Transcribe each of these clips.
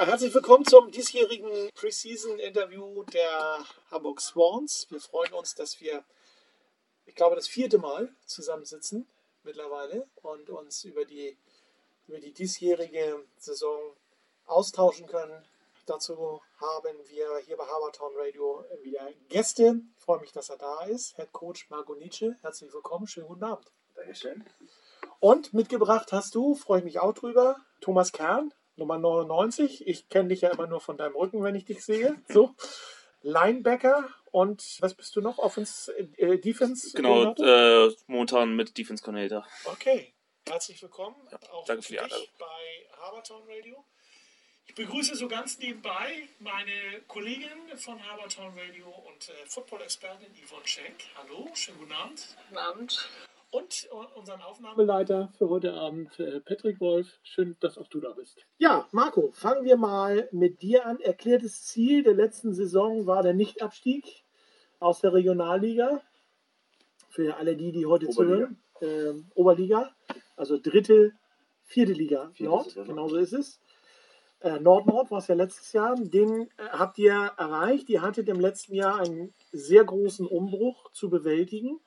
Ja, herzlich willkommen zum diesjährigen Preseason-Interview der Hamburg Swans. Wir freuen uns, dass wir, ich glaube, das vierte Mal zusammensitzen mittlerweile und uns über die, über die diesjährige Saison austauschen können. Dazu haben wir hier bei Habertown Radio wieder Gäste. Ich freue mich, dass er da ist. Head Coach Marco Nietzsche. Herzlich willkommen. Schönen guten Abend. Dankeschön. Und mitgebracht hast du, freue ich mich auch drüber, Thomas Kern, Nummer 99. Ich kenne dich ja immer nur von deinem Rücken, wenn ich dich sehe. So. Linebacker und was bist du noch? Offense, äh, Defense? Genau, äh, momentan mit Defense Coordinator. Okay, herzlich willkommen. Ja, auch danke für die dich Einladung. bei Habertown Radio. Ich begrüße so ganz nebenbei meine Kollegin von Habertown Radio und äh, Football-Expertin Yvonne Schenk. Hallo, schönen guten Abend. Guten Abend. Und äh, unseren Aufnahmeleiter für heute Abend, äh, Patrick Wolf. Schön, dass auch du da bist. Ja, Marco, fangen wir mal mit dir an. Erklärtes Ziel der letzten Saison war der Nichtabstieg aus der Regionalliga. Für alle die, die heute Oberliga. zuhören. Ähm, Oberliga, also dritte, vierte Liga Vierte Nord, Saison. genau so ist es. Äh, Nord-Nord war es ja letztes Jahr. Den äh, habt ihr erreicht. Ihr hattet im letzten Jahr einen sehr großen Umbruch zu bewältigen.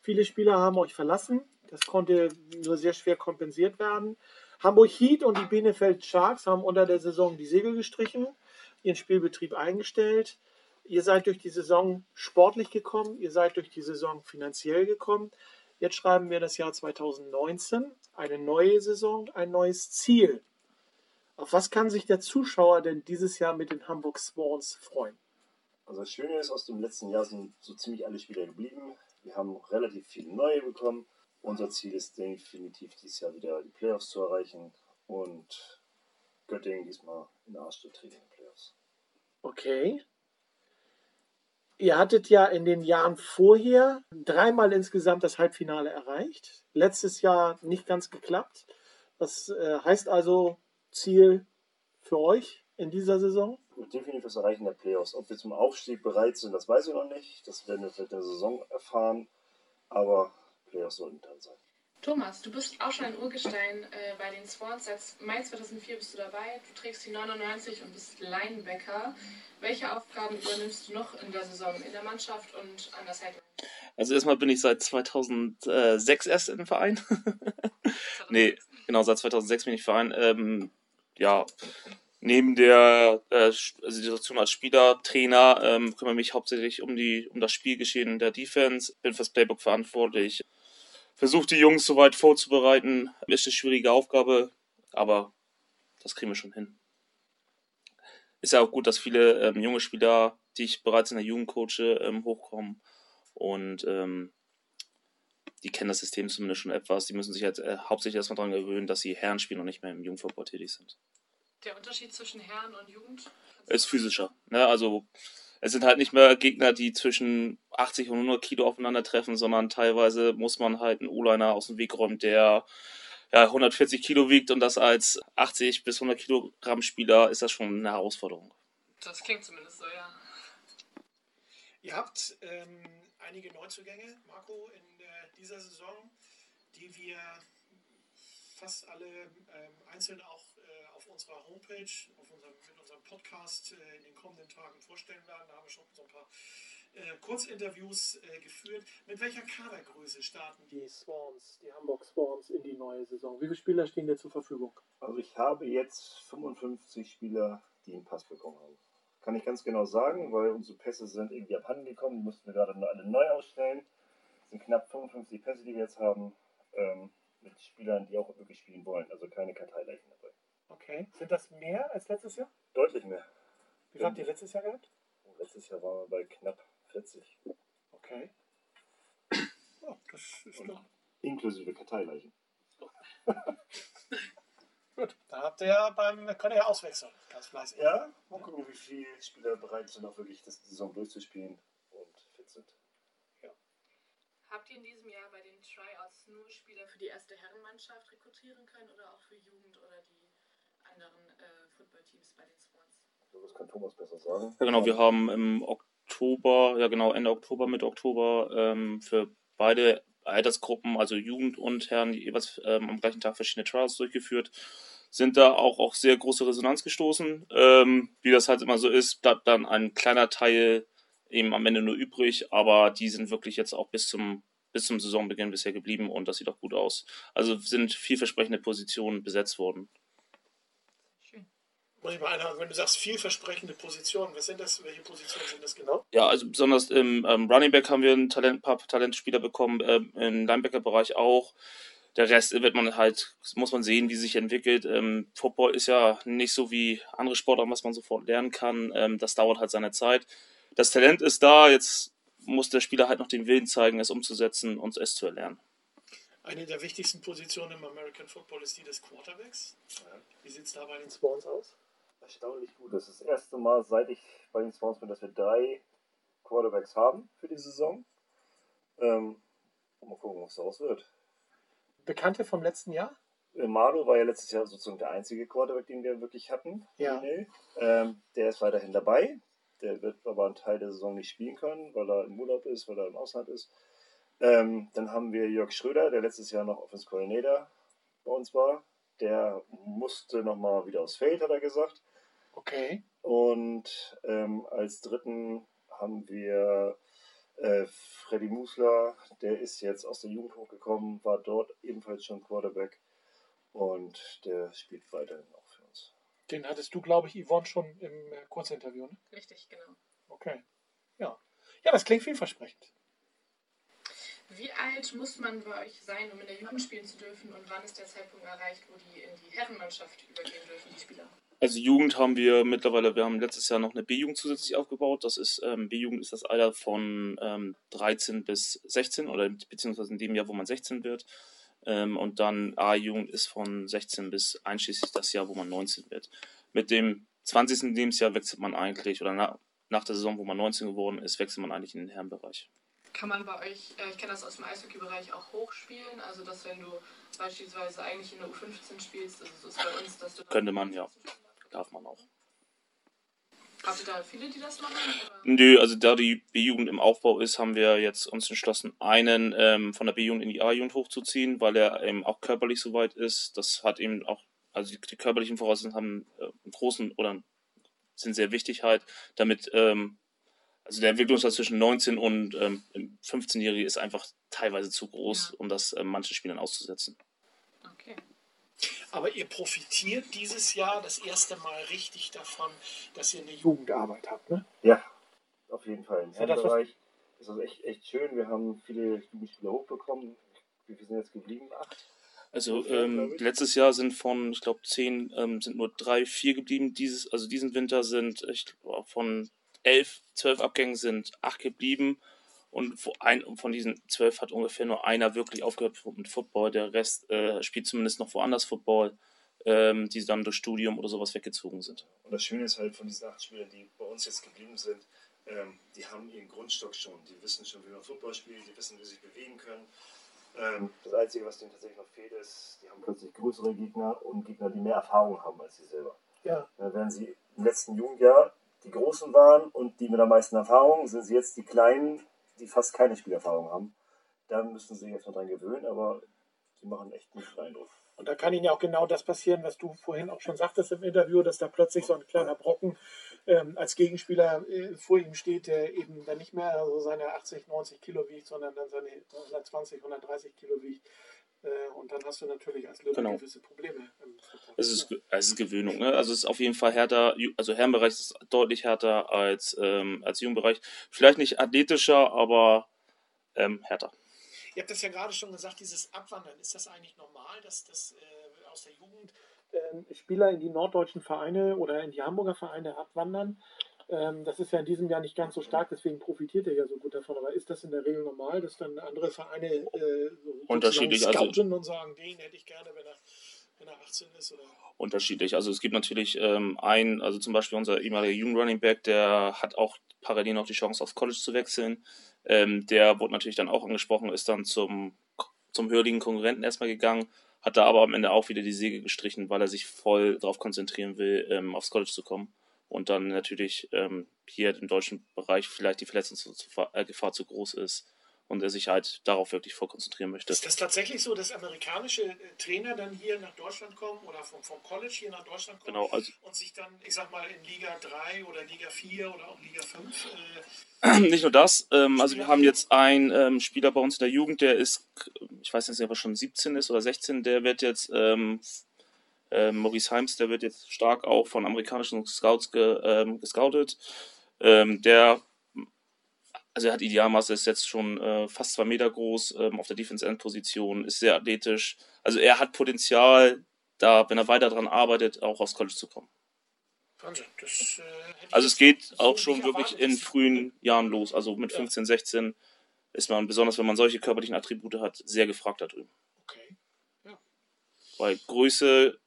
Viele Spieler haben euch verlassen. Das konnte nur sehr schwer kompensiert werden. Hamburg Heat und die Bielefeld Sharks haben unter der Saison die Segel gestrichen, ihren Spielbetrieb eingestellt. Ihr seid durch die Saison sportlich gekommen, ihr seid durch die Saison finanziell gekommen. Jetzt schreiben wir das Jahr 2019, eine neue Saison, ein neues Ziel. Auf was kann sich der Zuschauer denn dieses Jahr mit den Hamburg Swans freuen? Also das Schöne ist, aus dem letzten Jahr sind so ziemlich alle Spieler geblieben. Wir haben relativ viele neue bekommen. Unser Ziel ist definitiv dieses Jahr wieder die Playoffs zu erreichen und Göttingen diesmal in der Arsch zu treten in den Playoffs. Okay. Ihr hattet ja in den Jahren vorher dreimal insgesamt das Halbfinale erreicht. Letztes Jahr nicht ganz geklappt. Das äh, heißt also Ziel für euch in dieser Saison? Und definitiv das Erreichen der Playoffs. Ob wir zum Aufstieg bereit sind, das weiß ich noch nicht. Das werden wir vielleicht in der Saison erfahren. Aber Playoffs sollten drin sein. Thomas, du bist auch schon ein Urgestein äh, bei den Swans. Seit Mai 2004 bist du dabei. Du trägst die 99 und bist Linebacker. Welche Aufgaben übernimmst du noch in der Saison in der Mannschaft und an der Sideline? Also erstmal bin ich seit 2006 erst im Verein. nee, genau, seit 2006 bin ich im Verein. Ähm, ja, neben der äh, also Situation als Spieler, Trainer, ähm, kümmere mich hauptsächlich um, die, um das Spielgeschehen der Defense, bin fürs Playbook verantwortlich, versuche die Jungs soweit vorzubereiten. Ist eine schwierige Aufgabe, aber das kriegen wir schon hin. Ist ja auch gut, dass viele ähm, junge Spieler, die ich bereits in der Jugend coache, ähm, hochkommen und ähm, die kennen das System zumindest schon etwas. Die müssen sich jetzt äh, hauptsächlich erstmal daran gewöhnen, dass sie Herren spielen und nicht mehr im Jugendverbot tätig sind. Der Unterschied zwischen Herren und Jugend? Ist physischer. Ne? Also es sind halt nicht mehr Gegner, die zwischen 80 und 100 Kilo aufeinandertreffen, sondern teilweise muss man halt einen O-Liner aus dem Weg räumen, der ja, 140 Kilo wiegt und das als 80 bis 100 Kilogramm Spieler ist das schon eine Herausforderung. Das klingt zumindest so, ja. Ihr habt ähm, einige Neuzugänge, Marco, in äh, dieser Saison, die wir fast alle ähm, einzeln auch unserer Homepage, auf unserem, mit unserem Podcast äh, in den kommenden Tagen vorstellen werden. Da haben wir schon so ein paar äh, Kurzinterviews äh, geführt. Mit welcher Kadergröße starten die Swans, die Hamburg Swans in die neue Saison? Wie viele Spieler stehen dir zur Verfügung? Also ich habe jetzt 55 Spieler, die einen Pass bekommen haben. Kann ich ganz genau sagen, weil unsere Pässe sind irgendwie abhanden gekommen. Die mussten wir gerade alle neu ausstellen. Es sind knapp 55 Pässe, die wir jetzt haben. Ähm, mit Spielern, die auch wirklich spielen wollen. Also keine Karteileichen. Okay. Sind das mehr als letztes Jahr? Deutlich mehr. Wie viel habt ihr letztes Jahr gehabt? Und letztes Jahr waren wir bei knapp 40. Okay. Ja, das ist Und doch inklusive Karteileichen. gut. Da habt ihr ja beim, könnt ihr ja auswechseln. Ganz fleißig. Ja, mal gucken, wie viele Spieler bereit sind, auch wirklich das die Saison durchzuspielen und fit sind. Habt ihr in diesem Jahr bei den Tryouts nur Spieler für die erste Herrenmannschaft rekrutieren können oder auch für Jugend oder die anderen äh, Footballteams bei den Swans? So, das kann Thomas besser sagen. Ja, genau, wir haben im Oktober, ja genau, Ende Oktober, Mitte Oktober ähm, für beide Altersgruppen, also Jugend und Herren, jeweils ähm, am gleichen Tag verschiedene Trials durchgeführt. sind da auch auf sehr große Resonanz gestoßen. Ähm, wie das halt immer so ist, bleibt dann ein kleiner Teil eben am Ende nur übrig, aber die sind wirklich jetzt auch bis zum, bis zum Saisonbeginn bisher geblieben und das sieht auch gut aus. Also sind vielversprechende Positionen besetzt worden. Muss ich mal einhaken, wenn du sagst vielversprechende Positionen, was sind das, welche Positionen sind das genau? Ja, also besonders im ähm, Running Back haben wir ein Talent, paar Talentspieler bekommen, ähm, im Linebacker-Bereich auch. Der Rest wird man halt, muss man sehen, wie sich entwickelt. Ähm, Football ist ja nicht so wie andere Sportarten, was man sofort lernen kann. Ähm, das dauert halt seine Zeit. Das Talent ist da, jetzt muss der Spieler halt noch den Willen zeigen, es umzusetzen und es zu erlernen. Eine der wichtigsten Positionen im American Football ist die des Quarterbacks. Wie sieht es da bei den Swans aus? Erstaunlich gut. Das ist das erste Mal, seit ich bei den Swans bin, dass wir drei Quarterbacks haben für die Saison. Ähm, mal gucken, was daraus wird. Bekannte vom letzten Jahr? Äh, Mado war ja letztes Jahr sozusagen der einzige Quarterback, den wir wirklich hatten. Ja. Ähm, der ist weiterhin dabei. Der wird aber einen Teil der Saison nicht spielen können, weil er im Urlaub ist, weil er im Ausland ist. Ähm, dann haben wir Jörg Schröder, der letztes Jahr noch Offense Coordinator bei uns war. Der musste nochmal wieder aufs Feld, hat er gesagt. Okay. Und ähm, als dritten haben wir äh, Freddy Musler, der ist jetzt aus der Jugend hochgekommen, war dort ebenfalls schon Quarterback und der spielt weiterhin auch für uns. Den hattest du, glaube ich, Yvonne schon im äh, Kurzinterview, ne? Richtig, genau. Okay. Ja. Ja, das klingt vielversprechend. Wie alt muss man bei euch sein, um in der Jugend spielen zu dürfen und wann ist der Zeitpunkt erreicht, wo die in die Herrenmannschaft übergehen dürfen, die Spieler? Also Jugend haben wir mittlerweile, wir haben letztes Jahr noch eine B-Jugend zusätzlich aufgebaut. Das ist, ähm, B-Jugend ist das Alter von ähm, 13 bis 16 oder beziehungsweise in dem Jahr, wo man 16 wird. Ähm, und dann A-Jugend ist von 16 bis einschließlich das Jahr, wo man 19 wird. Mit dem 20. Lebensjahr wechselt man eigentlich, oder na, nach der Saison, wo man 19 geworden ist, wechselt man eigentlich in den Herrenbereich. Kann man bei euch, äh, ich kenne das aus dem Eishockey-Bereich, auch hochspielen? Also, dass wenn du beispielsweise eigentlich in der U15 spielst, also so ist bei uns, dass du. Könnte man, ja darf man auch. Habt ihr da viele, die das machen? Oder? Nö, also da die B-Jugend im Aufbau ist, haben wir jetzt uns entschlossen, einen ähm, von der B-Jugend in die A-Jugend hochzuziehen, weil er eben auch körperlich so weit ist. Das hat eben auch, also die, die körperlichen Voraussetzungen haben äh, einen großen oder sind sehr wichtig halt, damit, ähm, also der Entwicklungsstand zwischen 19 und ähm, 15-Jährigen ist einfach teilweise zu groß, ja. um das äh, manchen Spielern auszusetzen. Aber ihr profitiert dieses Jahr das erste Mal richtig davon, dass ihr eine Jugendarbeit habt, ne? Ja, auf jeden Fall. Im Herrenbereich ist das echt, echt schön. Wir haben viele Jugendspieler hochbekommen. Wie viele sind jetzt geblieben? Acht? Also ähm, letztes Jahr sind von, ich glaube, zehn, ähm, sind nur drei, vier geblieben. Dieses, also diesen Winter sind ich, von elf, zwölf Abgängen sind acht geblieben. Und von diesen zwölf hat ungefähr nur einer wirklich aufgehört mit Football. Der Rest äh, spielt zumindest noch woanders Football, ähm, die dann durch Studium oder sowas weggezogen sind. Und das Schöne ist halt von diesen acht Spielern, die bei uns jetzt geblieben sind, ähm, die haben ihren Grundstock schon. Die wissen schon, wie man Football spielt, die wissen, wie sie sich bewegen können. Ähm, das Einzige, was denen tatsächlich noch fehlt, ist, die haben plötzlich größere Gegner und Gegner, die mehr Erfahrung haben als sie selber. Ja. Dann werden sie im letzten Jugendjahr die Großen waren und die mit der meisten Erfahrung, sind sie jetzt die Kleinen, die fast keine Spielerfahrung haben. Da müssen sie sich jetzt mal dran gewöhnen, aber sie machen echt einen guten Eindruck. Und da kann Ihnen ja auch genau das passieren, was du vorhin auch schon sagtest im Interview, dass da plötzlich so ein kleiner Brocken ähm, als Gegenspieler äh, vor ihm steht, der eben dann nicht mehr so seine 80, 90 Kilo wiegt, sondern dann seine 120, 130 Kilo wiegt. Äh, und dann hast du natürlich als Löwe genau. gewisse Probleme. Es ist, es ist Gewöhnung. Ne? Also es ist auf jeden Fall härter. Also Herrenbereich ist deutlich härter als, ähm, als Jugendbereich. Vielleicht nicht athletischer, aber ähm, härter. Ihr habt das ja gerade schon gesagt, dieses Abwandern. Ist das eigentlich normal, dass das äh, aus der Jugend äh, Spieler in die norddeutschen Vereine oder in die Hamburger Vereine abwandern? Ähm, das ist ja in diesem Jahr nicht ganz so stark, deswegen profitiert er ja so gut davon. Aber ist das in der Regel normal, dass dann andere Vereine äh, so unterschiedlich also und sagen, den hätte ich gerne, wenn er, wenn er 18 ist? Oder? Unterschiedlich. Also es gibt natürlich ähm, einen, also zum Beispiel unser ehemaliger Jugend Running Back, der hat auch parallel noch die Chance aufs College zu wechseln. Ähm, der wurde natürlich dann auch angesprochen, ist dann zum, zum höheren Konkurrenten erstmal gegangen, hat da aber am Ende auch wieder die Säge gestrichen, weil er sich voll darauf konzentrieren will, ähm, aufs College zu kommen und dann natürlich ähm, hier im deutschen Bereich vielleicht die Verletzungsgefahr äh, zu groß ist und er sich halt darauf wirklich voll konzentrieren möchte. Ist das tatsächlich so, dass amerikanische äh, Trainer dann hier nach Deutschland kommen oder vom, vom College hier nach Deutschland kommen Genau, also und sich dann, ich sag mal, in Liga 3 oder Liga 4 oder auch Liga 5 äh, nicht nur das, ähm, also wir haben jetzt einen ähm, Spieler bei uns in der Jugend, der ist, ich weiß nicht, ob er schon 17 ist oder 16, der wird jetzt, ähm, äh, Maurice Heims, der wird jetzt stark auch von amerikanischen Scouts ge, ähm, gescoutet. Ähm, der, also er hat Idealmaße, ist jetzt schon äh, fast zwei Meter groß, ähm, auf der Defense-End-Position, ist sehr athletisch. Also er hat Potenzial, da, wenn er weiter daran arbeitet, auch aufs College zu kommen. Wahnsinn. Das, äh, Also es geht so auch schon wirklich in frühen Jahren los. Also mit Ja. 15, 16 ist man, besonders wenn man solche körperlichen Attribute hat, sehr gefragt da drüben. Okay. Weil Größe,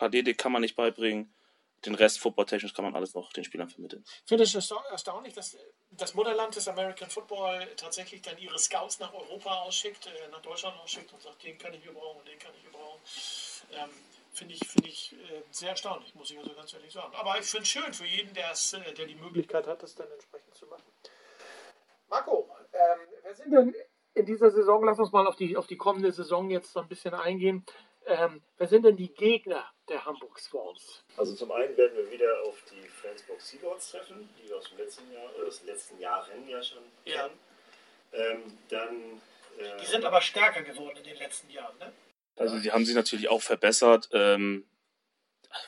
Athletik kann man nicht beibringen. Den Rest, footballtechnisch, kann man alles noch den Spielern vermitteln. Ich finde es ersta- erstaunlich, dass das Mutterland des American Football tatsächlich dann ihre Scouts nach Europa ausschickt, äh, nach Deutschland ausschickt und sagt, den kann ich gebrauchen und den kann ich gebrauchen. Ähm, finde ich, finde ich äh, sehr erstaunlich, muss ich also ganz ehrlich sagen. Aber ich finde es schön für jeden, äh, der die Möglichkeit hat, das dann entsprechend zu machen. Marco, ähm, wer sind denn in dieser Saison, lass uns mal auf die, auf die kommende Saison jetzt so ein bisschen eingehen. Ähm, wer sind denn die Gegner der Hamburg Swans? Also zum einen werden wir wieder auf die Flensburg Seahawks treffen, die wir aus dem letzten Jahr, oder aus den letzten Jahren ja schon Ja. kennen. Ähm, dann äh, Die sind aber stärker geworden in den letzten Jahren, ne? Also die haben sich natürlich auch verbessert, ähm,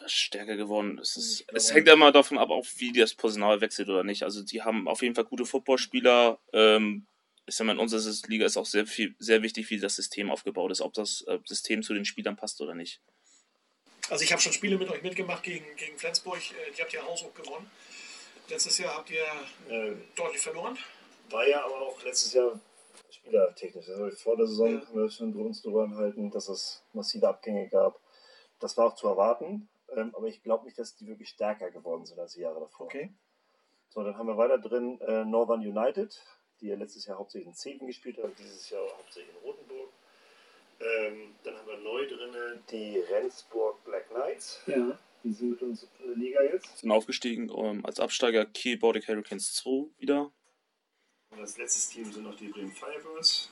stärker geworden. Es, ist, glaube- es hängt ja immer davon ab, auch wie das Personal wechselt oder nicht. Also die haben auf jeden Fall gute Footballspieler. Ähm, ich sag mal, in unserer Liga ist auch sehr viel, sehr wichtig, wie das System aufgebaut ist, ob das System zu den Spielern passt oder nicht. Also ich habe schon Spiele mit euch mitgemacht gegen, gegen Flensburg. Äh, Die habt ihr haushoch gewonnen. Letztes Jahr habt ihr äh, deutlich verloren. war ja aber auch letztes Jahr spielertechnisch. Also vor der Saison Ja. wir schon drüber uns drüber enthalten, dass es massive Abgänge gab. Das war auch zu erwarten, ähm, aber ich glaube nicht, dass die wirklich stärker geworden sind als die Jahre davor. So, dann haben wir weiter drin äh, Northern United, die ja letztes Jahr hauptsächlich in Zeven gespielt haben, dieses Jahr hauptsächlich in Rotenburg. Ähm, dann haben wir neu drin die Rendsburg Black Knights. Ja. Die sind mit uns in der Liga jetzt. Sind aufgestiegen ähm, als Absteiger Kiel Baltic Hurricanes 2 wieder. Und als letztes Team sind noch die Bremen Firebirds,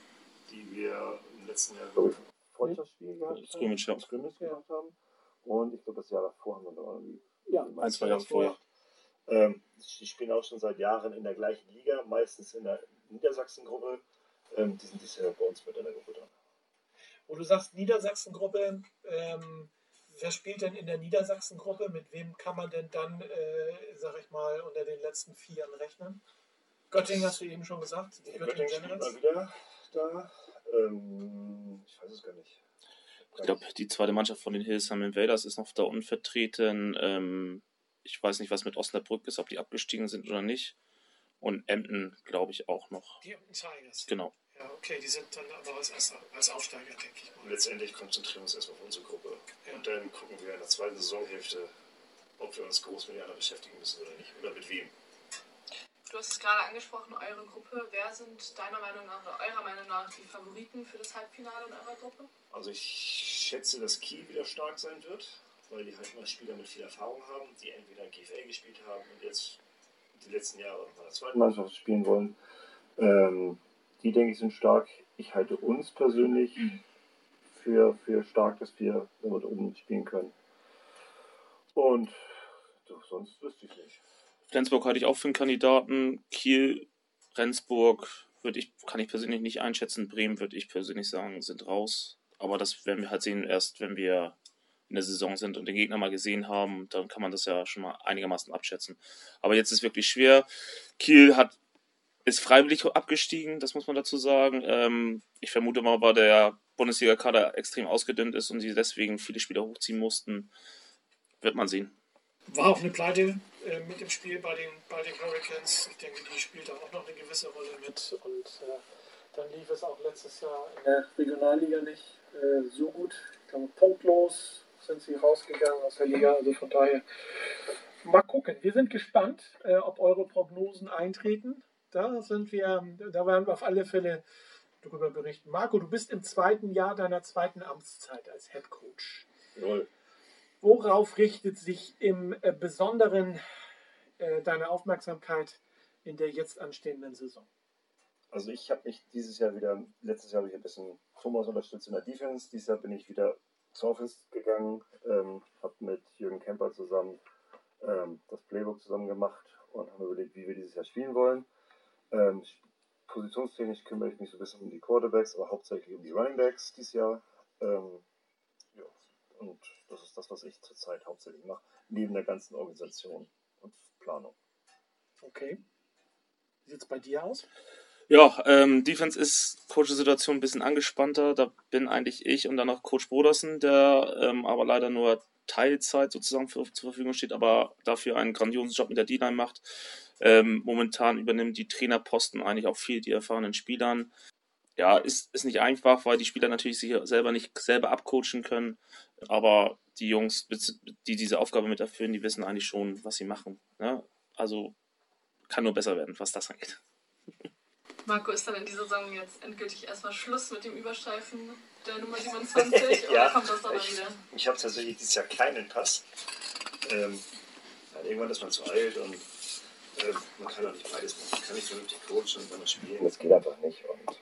die wir im letzten Jahr, glaube ich, ein Freundschaftsspiel gehabt haben. Scrimmage, ja. Scrimmage gemacht haben. Und ich glaube, das Jahr davor haben wir noch irgendwie. Ja, Ein, zwei Jahre vorher. Ähm, die spielen auch schon seit Jahren in der gleichen Liga, meistens in der Niedersachsen-Gruppe. Ähm, die sind dieses Jahr bei uns mit in der Gruppe dran. Wo du sagst Niedersachsen-Gruppe, ähm, wer spielt denn in der Niedersachsen-Gruppe? Mit wem kann man denn dann, äh, sag ich mal, unter den letzten Vieren rechnen? Göttingen hast du eben schon gesagt. Die Göttingen Göttingen spielt Generals. mal wieder da. Ähm, ich weiß es gar nicht. Ich glaube, die zweite Mannschaft von den Hillsham Invaders ist noch da unten vertreten. Ähm, ich weiß nicht, was mit Osnabrück ist, ob die abgestiegen sind oder nicht. Und Emden, glaube ich, auch noch. Die Emden Tigers. Genau. Ja, okay, die sind dann aber als, erster, als Aufsteiger, denke ich Und mal. letztendlich konzentrieren wir uns erstmal auf unsere Gruppe. Ja. Und dann gucken wir in der zweiten Saisonhälfte, ob wir uns groß mit den anderen beschäftigen müssen oder nicht. Oder mit wem. Du hast es gerade angesprochen, eure Gruppe. Wer sind deiner Meinung nach oder eurer Meinung nach die Favoriten für das Halbfinale in eurer Gruppe? Also ich schätze, dass Kiel wieder stark sein wird, weil die halt mal Spieler mit viel Erfahrung haben, die entweder in GFL gespielt haben und jetzt die letzten Jahre noch bei der zweiten Mannschaft spielen wollen. Ähm, die, denke ich, sind stark. Ich halte uns persönlich für, für stark, dass wir damit oben spielen können. Und doch, sonst wüsste ich nicht. Flensburg halte ich auch für einen Kandidaten. Kiel, Rendsburg würde ich, kann ich persönlich nicht einschätzen. Bremen würde ich persönlich sagen, sind raus. Aber das werden wir halt sehen, erst wenn wir in der Saison sind und den Gegner mal gesehen haben. Dann kann man das ja schon mal einigermaßen abschätzen. Aber jetzt ist wirklich schwer. Kiel hat, ist freiwillig abgestiegen, das muss man dazu sagen. Ähm, ich vermute mal, weil der Bundesliga-Kader extrem ausgedünnt ist und sie deswegen viele Spieler hochziehen mussten. Wird man sehen. War auch eine Pleite äh, mit dem Spiel bei den, bei den Hurricanes. Ich denke, die spielt da auch noch eine gewisse Rolle mit. Und äh, dann lief es auch letztes Jahr in der Regionalliga nicht äh, so gut. Ich glaube, punktlos sind sie rausgegangen aus der Liga. Also von daher mal gucken. Wir sind gespannt, äh, ob eure Prognosen eintreten. Da sind wir, da werden wir auf alle Fälle darüber berichten. Marco, du bist im zweiten Jahr deiner zweiten Amtszeit als Head Coach. Jawohl. Worauf richtet sich im äh, Besonderen äh, deine Aufmerksamkeit in der jetzt anstehenden Saison? Also ich habe mich dieses Jahr wieder, letztes Jahr habe ich ein bisschen Thomas unterstützt in der Defense. Dieses Jahr bin ich wieder zur Office gegangen, ähm, habe mit Jürgen Kemper zusammen ähm, das Playbook zusammen gemacht und haben überlegt, wie wir dieses Jahr spielen wollen. Ähm, positionstechnisch kümmere ich mich so ein bisschen um die Quarterbacks, aber hauptsächlich um die Runningbacks dieses Jahr. Ähm, ja, und das ist das, was ich zurzeit hauptsächlich mache, neben der ganzen Organisation und Planung. Okay. Wie sieht es bei dir aus? Ja, ähm, Defense ist Coach-Situation ein bisschen angespannter. Da bin eigentlich ich und dann noch Coach Brodersen, der ähm, aber leider nur Teilzeit sozusagen für, zur Verfügung steht, aber dafür einen grandiosen Job mit der D-Line macht. Ähm, momentan übernimmt die Trainerposten eigentlich auch viel die erfahrenen Spielern. Ja, ist, ist nicht einfach, weil die Spieler natürlich sich selber nicht selber abcoachen können. Aber die Jungs, die diese Aufgabe mit erfüllen, die wissen eigentlich schon, was sie machen. Ne? Also kann nur besser werden, was das angeht. Marco, ist dann in dieser Saison jetzt endgültig erstmal Schluss mit dem Überstreifen der Nummer 27 oder ja, kommt das dann ich, wieder? Ich habe tatsächlich dieses Jahr keinen Pass. Ähm, irgendwann ist man zu alt und äh, man kann auch nicht beides machen. Man kann nicht vernünftig coachen und dann spielen. Das geht einfach nicht. Und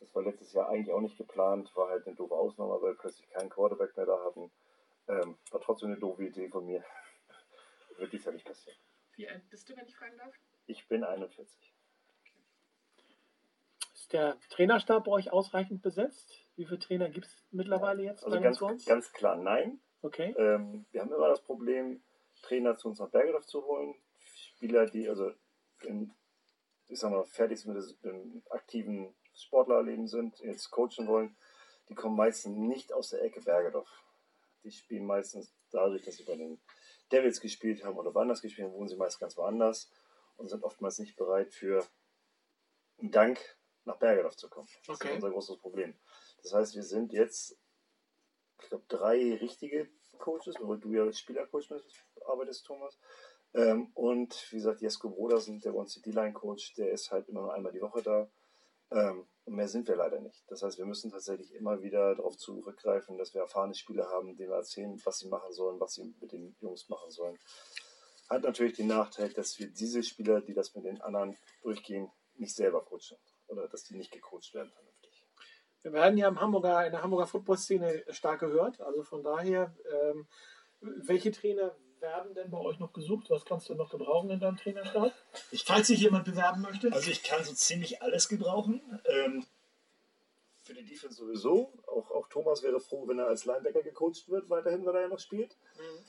das war letztes Jahr eigentlich auch nicht geplant. War halt eine doofe Ausnahme, weil wir plötzlich keinen Quarterback mehr da hatten. Ähm, war trotzdem eine doofe Idee von mir. Wird dies ja nicht passieren. Wie alt bist du, wenn ich fragen darf? Ich bin 41. Ist der Trainerstab bei euch ausreichend besetzt? Wie viele Trainer gibt es mittlerweile jetzt? Also ganz, ganz klar nein. Okay. Ähm, wir haben immer das Problem, Trainer zu uns nach Bergedorf zu holen. Spieler, die also in, ich sag mal, fertig mit dem aktiven Sportlerleben sind, jetzt coachen wollen, die kommen meistens nicht aus der Ecke Bergedorf. Die spielen meistens dadurch, dass sie bei den Devils gespielt haben oder woanders gespielt haben, wohnen sie meist ganz woanders und sind oftmals nicht bereit für einen Dank nach Bergedorf zu kommen. Das okay. ist unser großes Problem. Das heißt, wir sind jetzt, ich glaube, drei richtige Coaches, weil du ja als Spielercoach arbeitest, Thomas. Ähm, und wie gesagt, Jesko Brodersen, der bei uns D-Line-Coach, der ist halt immer nur einmal die Woche da. Ähm, und mehr sind wir leider nicht. Das heißt, wir müssen tatsächlich immer wieder darauf zurückgreifen, dass wir erfahrene Spieler haben, denen wir erzählen, was sie machen sollen, was sie mit den Jungs machen sollen. Hat natürlich den Nachteil, dass wir diese Spieler, die das mit den anderen durchgehen, nicht selber coachen. Oder dass die nicht gecoacht werden vernünftig. Wir werden ja im Hamburger, in der Hamburger Football-Szene stark gehört. Also von daher, ähm, welche Trainer werden denn bei euch noch gesucht? Was kannst du noch gebrauchen in deinem Trainerstab? Falls sich jemand bewerben möchte? Also ich kann so ziemlich alles gebrauchen. Ähm, für die Defense sowieso. Auch, auch Thomas wäre froh, wenn er als Linebacker gecoacht wird, weiterhin, weil er ja noch spielt. Mhm.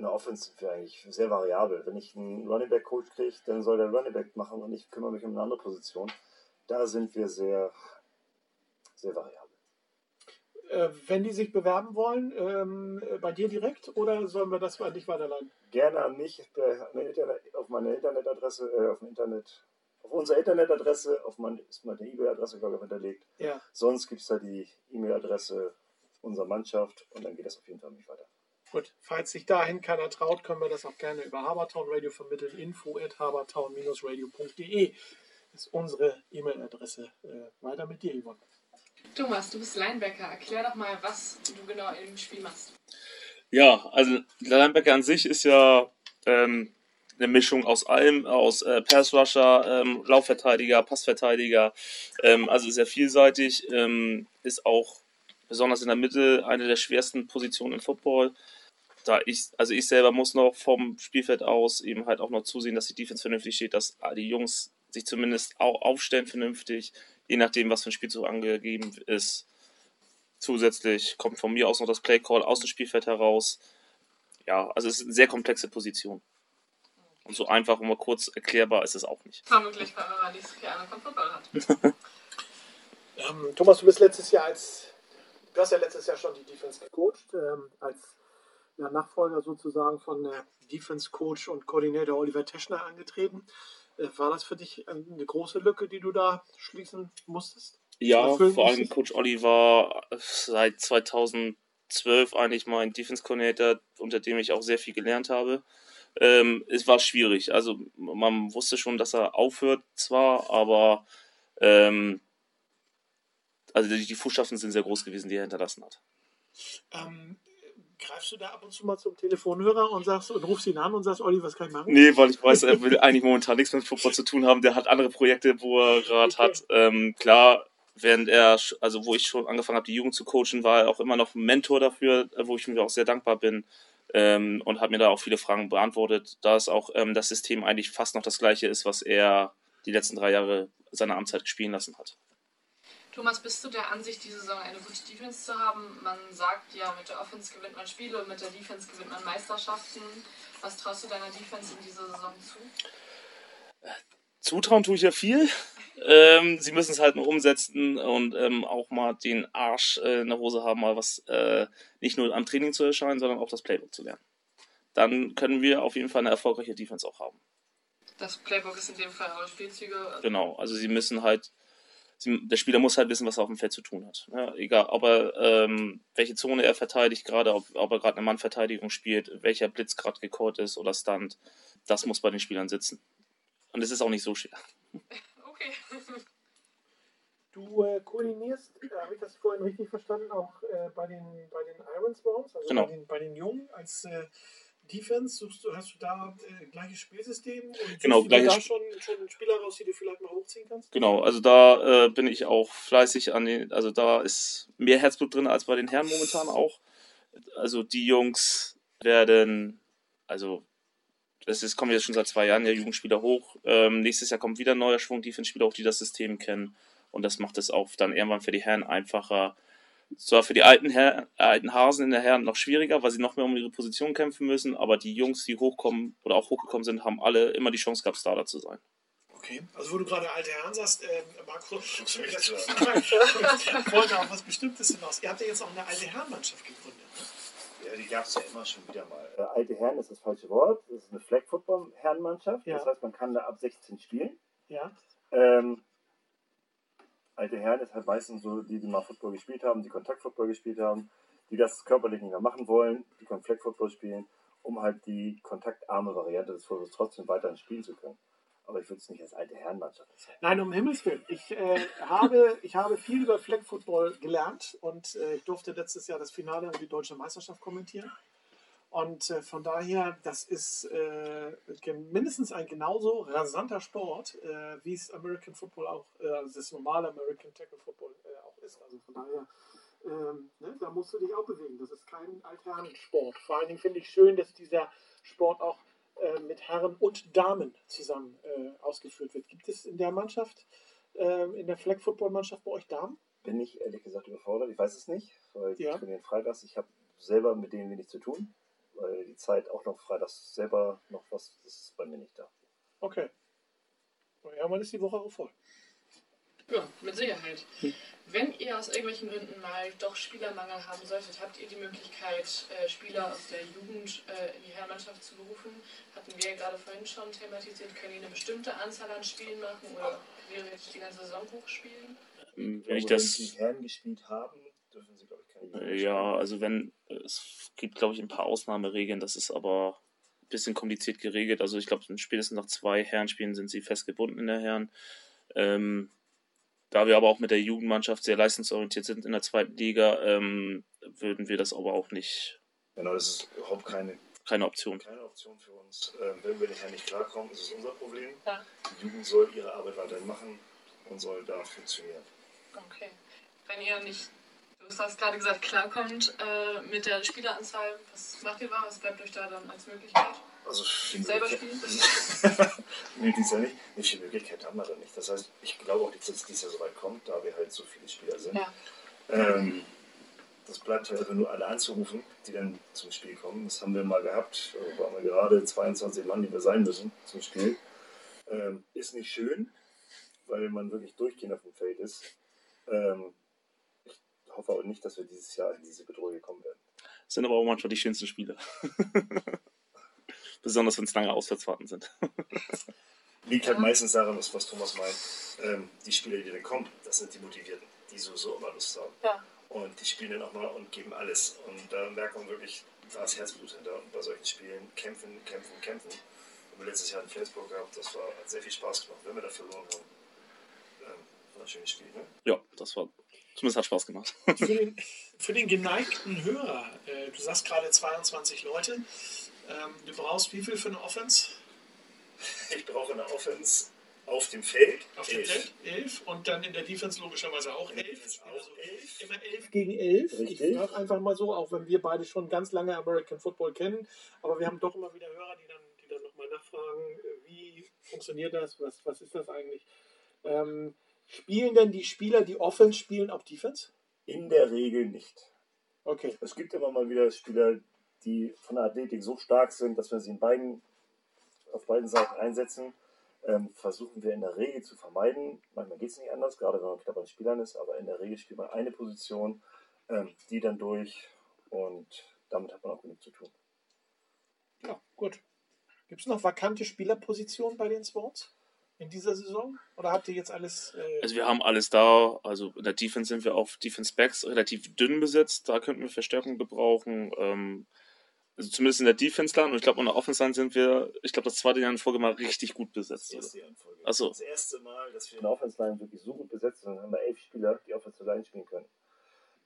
In der Offense wäre eigentlich sehr variabel. Wenn ich einen Running Back Coach kriege, dann soll der Running Back machen und ich kümmere mich um eine andere Position. Da sind wir sehr, sehr variabel. Äh, wenn die sich bewerben wollen, ähm, bei dir direkt oder sollen wir das an dich weiterleiten? Gerne an mich, auf meine Internetadresse, äh, auf dem Internet, auf unsere Internetadresse, auf meine, ist meine E-Mail-Adresse, glaube ich, hinterlegt. Ja. Sonst gibt es da die E-Mail-Adresse unserer Mannschaft und dann geht das auf jeden Fall nicht weiter. Gut, falls sich dahin keiner traut, können wir das auch gerne über Habertown Radio vermitteln. Info at habertown-radio.de ist unsere E-Mail-Adresse. Äh, weiter mit dir, Yvonne. Thomas, du bist Linebacker. Erklär doch mal, was du genau im Spiel machst. Ja, also der Linebacker an sich ist ja ähm, eine Mischung aus allem, aus äh, Pass-Rusher, ähm, Laufverteidiger, Passverteidiger, ähm, also sehr vielseitig, ähm, ist auch besonders in der Mitte eine der schwersten Positionen im Football. Da ich, also ich selber muss noch vom Spielfeld aus eben halt auch noch zusehen, dass die Defense vernünftig steht, dass die Jungs sich zumindest auch aufstellen vernünftig, je nachdem, was für ein Spielzug angegeben ist. Zusätzlich kommt von mir aus noch das Playcall aus dem Spielfeld heraus. Ja, also es ist eine sehr komplexe Position. Und so einfach und mal kurz erklärbar ist es auch nicht. Vermutlich, weil man nicht so viel Ahnung von Football hat. ähm, Thomas, du bist letztes Jahr als, du hast ja letztes Jahr schon die Defense gecoacht, ähm, als ja, Nachfolger sozusagen von der Defense Coach und Koordinator Oliver Teschner angetreten. Äh, war das für dich eine große Lücke, die du da schließen musstest? Ja, vor allem Coach Olli war seit 2012 eigentlich mein Defense Coordinator, unter dem ich auch sehr viel gelernt habe. Ähm, es war schwierig. Also man wusste schon, dass er aufhört zwar, aber ähm, also die, die Fußstapfen sind sehr groß gewesen, die er hinterlassen hat. Ähm, greifst du da ab und zu mal zum Telefonhörer und sagst und rufst ihn an und sagst, Olli, was kann ich machen? Nee, weil ich weiß, er will eigentlich momentan nichts mit Football zu tun haben. Der hat andere Projekte, wo er gerade Okay. hat. Ähm, klar, während er, also wo ich schon angefangen habe, die Jugend zu coachen, war er auch immer noch ein Mentor dafür, äh, wo ich mir auch sehr dankbar bin. Ähm, und hat mir da auch viele Fragen beantwortet, da es auch ähm, das System eigentlich fast noch das gleiche ist, was er die letzten drei Jahre seiner Amtszeit spielen lassen hat. Thomas, bist du der Ansicht, diese Saison eine gute Defense zu haben? Man sagt ja, mit der Offense gewinnt man Spiele und mit der Defense gewinnt man Meisterschaften. Was traust du deiner Defense in dieser Saison zu? Zutrauen tue ich ja viel. Ähm, sie müssen es halt nur umsetzen und ähm, auch mal den Arsch äh, in der Hose haben, mal was äh, nicht nur am Training zu erscheinen, sondern auch das Playbook zu lernen. Dann können wir auf jeden Fall eine erfolgreiche Defense auch haben. Das Playbook ist in dem Fall eure Spielzüge. Genau, also sie müssen halt, der Spieler muss halt wissen, was er auf dem Feld zu tun hat. Ja, egal, ob er, ähm, welche Zone er verteidigt gerade, ob, ob er gerade eine Mannverteidigung spielt, welcher Blitz gerade gecallt ist oder Stunt, das muss bei den Spielern sitzen. Und es ist auch nicht so schwer. Okay. Du äh, koordinierst, äh, habe ich das vorhin richtig verstanden, auch äh, bei den bei den Iron Swans, also Genau. bei, den, bei den Jungen als äh, Defense, suchst du, hast du da äh, gleiches Spielsystem und Genau, gleiches da schon, schon Spieler raus, die du vielleicht mal hochziehen kannst? Genau, also da äh, bin ich auch fleißig an den, also da ist mehr Herzblut drin als bei den Herren momentan auch. Also die Jungs werden, also das ist, kommen jetzt schon seit zwei Jahren der Jugendspieler hoch. Ähm, nächstes Jahr kommt wieder ein neuer Schwung Defense-Spieler hoch, die das System kennen. Und das macht es auch dann irgendwann für die Herren einfacher. Zwar für die alten, Her alten Hasen in der Herren noch schwieriger, weil sie noch mehr um ihre Position kämpfen müssen, aber die Jungs, die hochkommen oder auch hochgekommen sind, haben alle immer die Chance gehabt, Starter zu sein. Okay, also wo du gerade alte Herren sagst, äh, Marco, ich wollte auf was Bestimmtes hinaus. Ihr habt ja jetzt auch eine alte Herrenmannschaft gegründet. Ne? Ja, die gab es ja immer schon wieder mal. Äh, alte Herren ist das falsche Wort. Das ist eine Flag-Football-Herrenmannschaft. Ja. Das heißt, man kann da ab 16 spielen. Ja, Ähm, alte Herren ist halt meistens so, die, die mal Football gespielt haben, die Kontakt-Football gespielt haben, die das körperlich nicht mehr machen wollen, die können Flag-Football spielen, um halt die kontaktarme Variante des Footballs trotzdem weiterhin spielen zu können. Aber ich würde es nicht als alte Herrenmannschaft bezeichnen. Nein, um Himmels Willen. Ich, äh, habe, ich habe viel über Flag Football gelernt und äh, ich durfte letztes Jahr das Finale um die deutsche Meisterschaft kommentieren. Und äh, von daher, das ist äh, mindestens ein genauso rasanter Sport, äh, wie es American Football auch, äh, also das normale American Tackle Football äh, auch ist. Also von daher, ähm, ne, da musst du dich auch bewegen. Das ist kein Altherrensport. Vor allen Dingen finde ich schön, dass dieser Sport auch äh, mit Herren und Damen zusammen ausgeführt wird. Gibt es in der Mannschaft, äh, in der Flag Football Mannschaft bei euch Damen? Bin ich ehrlich gesagt überfordert. Ich weiß es nicht, weil Ja. ich trainiere freitags. Ich habe selber mit denen wenig zu tun, weil die Zeit auch noch freitags selber noch was, das ist bei mir nicht da. Okay. Ja, man ist die Woche auch voll. Ja, mit Sicherheit. Wenn ihr aus irgendwelchen Gründen mal doch Spielermangel haben solltet, habt ihr die Möglichkeit, äh, Spieler aus der Jugend äh, in die Herrenmannschaft zu berufen? Hatten wir ja gerade vorhin schon thematisiert, können die eine bestimmte Anzahl an Spielen machen oder theoretisch die ganze Saison hochspielen? Ähm, Wenn ich das. Wenn die Herren gespielt haben, Ja, also wenn, es gibt, glaube ich, ein paar Ausnahmeregeln, das ist aber ein bisschen kompliziert geregelt. Also ich glaube, spätestens nach zwei Herrenspielen sind sie festgebunden in der Herren. Ähm, da wir aber auch mit der Jugendmannschaft sehr leistungsorientiert sind in der zweiten Liga, ähm, würden wir das aber auch nicht, Genau, das ist überhaupt keine, keine Option. keine Option für uns. Ähm, wenn wir den Herren nicht klarkommen, ist es unser Problem. Ja. Die Jugend soll ihre Arbeit weiterhin machen und soll da funktionieren. Okay. Wenn ihr nicht, du hast gerade gesagt, klarkommt äh, mit der Spieleranzahl, was macht ihr da? Was bleibt euch da dann als Möglichkeit? Also viel Selber Möglichkeit- nee, dies Jahr nicht. Nee, viel Möglichkeit haben wir da nicht. Das heißt, ich glaube auch dass es dieses Jahr so weit kommt, da wir halt so viele Spieler sind. Ja. Ähm, das bleibt halt einfach nur alle anzurufen, die dann zum Spiel kommen. Das haben wir mal gehabt. Da waren wir gerade 22 Mann, die wir sein müssen zum Spiel. Ähm, ist nicht schön, weil man wirklich durchgehend auf dem Feld ist. Ähm, hoffe aber nicht, dass wir dieses Jahr in diese Bedrohung kommen werden. Das sind aber auch manchmal die schönsten Spiele. Besonders wenn es lange Auswärtsfahrten sind. Liegt halt meistens daran, was, was Thomas meint. Ähm, die Spieler, die dann kommen, das sind die Motivierten, die sowieso immer Lust haben. Ja. Und die spielen dann auch mal und geben alles. Und da merkt man wirklich, da ist Herzblut hinter. Und bei solchen Spielen kämpfen, kämpfen, kämpfen. Haben wir letztes Jahr in Flensburg gehabt, das war, hat sehr viel Spaß gemacht, wenn wir da verloren haben. Schönes Spiel, ne? Ja, das war. Zumindest hat Spaß gemacht. Für den, für den geneigten Hörer, äh, du sagst gerade 22 Leute, ähm, du brauchst wie viel für eine Offense? Ich brauche eine Offense auf dem Feld. Auf dem Elf. Feld? Elf. Und dann in der Defense logischerweise auch elf. Auch Also elf. Immer elf gegen elf. Richtig. Ich frage einfach mal so, auch wenn wir beide schon ganz lange American Football kennen, aber wir haben doch immer wieder Hörer, die dann, die dann nochmal nachfragen, äh, wie funktioniert das, was, was ist das eigentlich? Ähm, spielen denn die Spieler, die Offense spielen, auch Defense? In der Regel nicht. Okay. Es gibt immer mal wieder Spieler, die von der Athletik so stark sind, dass wir sie in beiden, auf beiden Seiten einsetzen. Ähm, versuchen wir in der Regel zu vermeiden. Manchmal geht es nicht anders, gerade wenn man knapp an Spielern ist, aber in der Regel spielt man eine Position, ähm, die dann durch und damit hat man auch genug zu tun. Ja, gut. Gibt es noch vakante Spielerpositionen bei den Swans in dieser Saison? Oder habt ihr jetzt alles. Äh, Also wir haben alles da. Also in der Defense sind wir auf Defense Backs relativ dünn besetzt. Da könnten wir Verstärkung gebrauchen. Ähm, also zumindest in der Defense Line. Und ich glaube, in der Offense Line sind wir, ich glaube, das zweite Jahr in Folge mal richtig gut besetzt. Das erste Jahr in Folge. Ach so. Das erste Mal, dass wir in der Offense Line wirklich so gut besetzt sind, haben wir elf Spieler, die Offensive Line spielen können.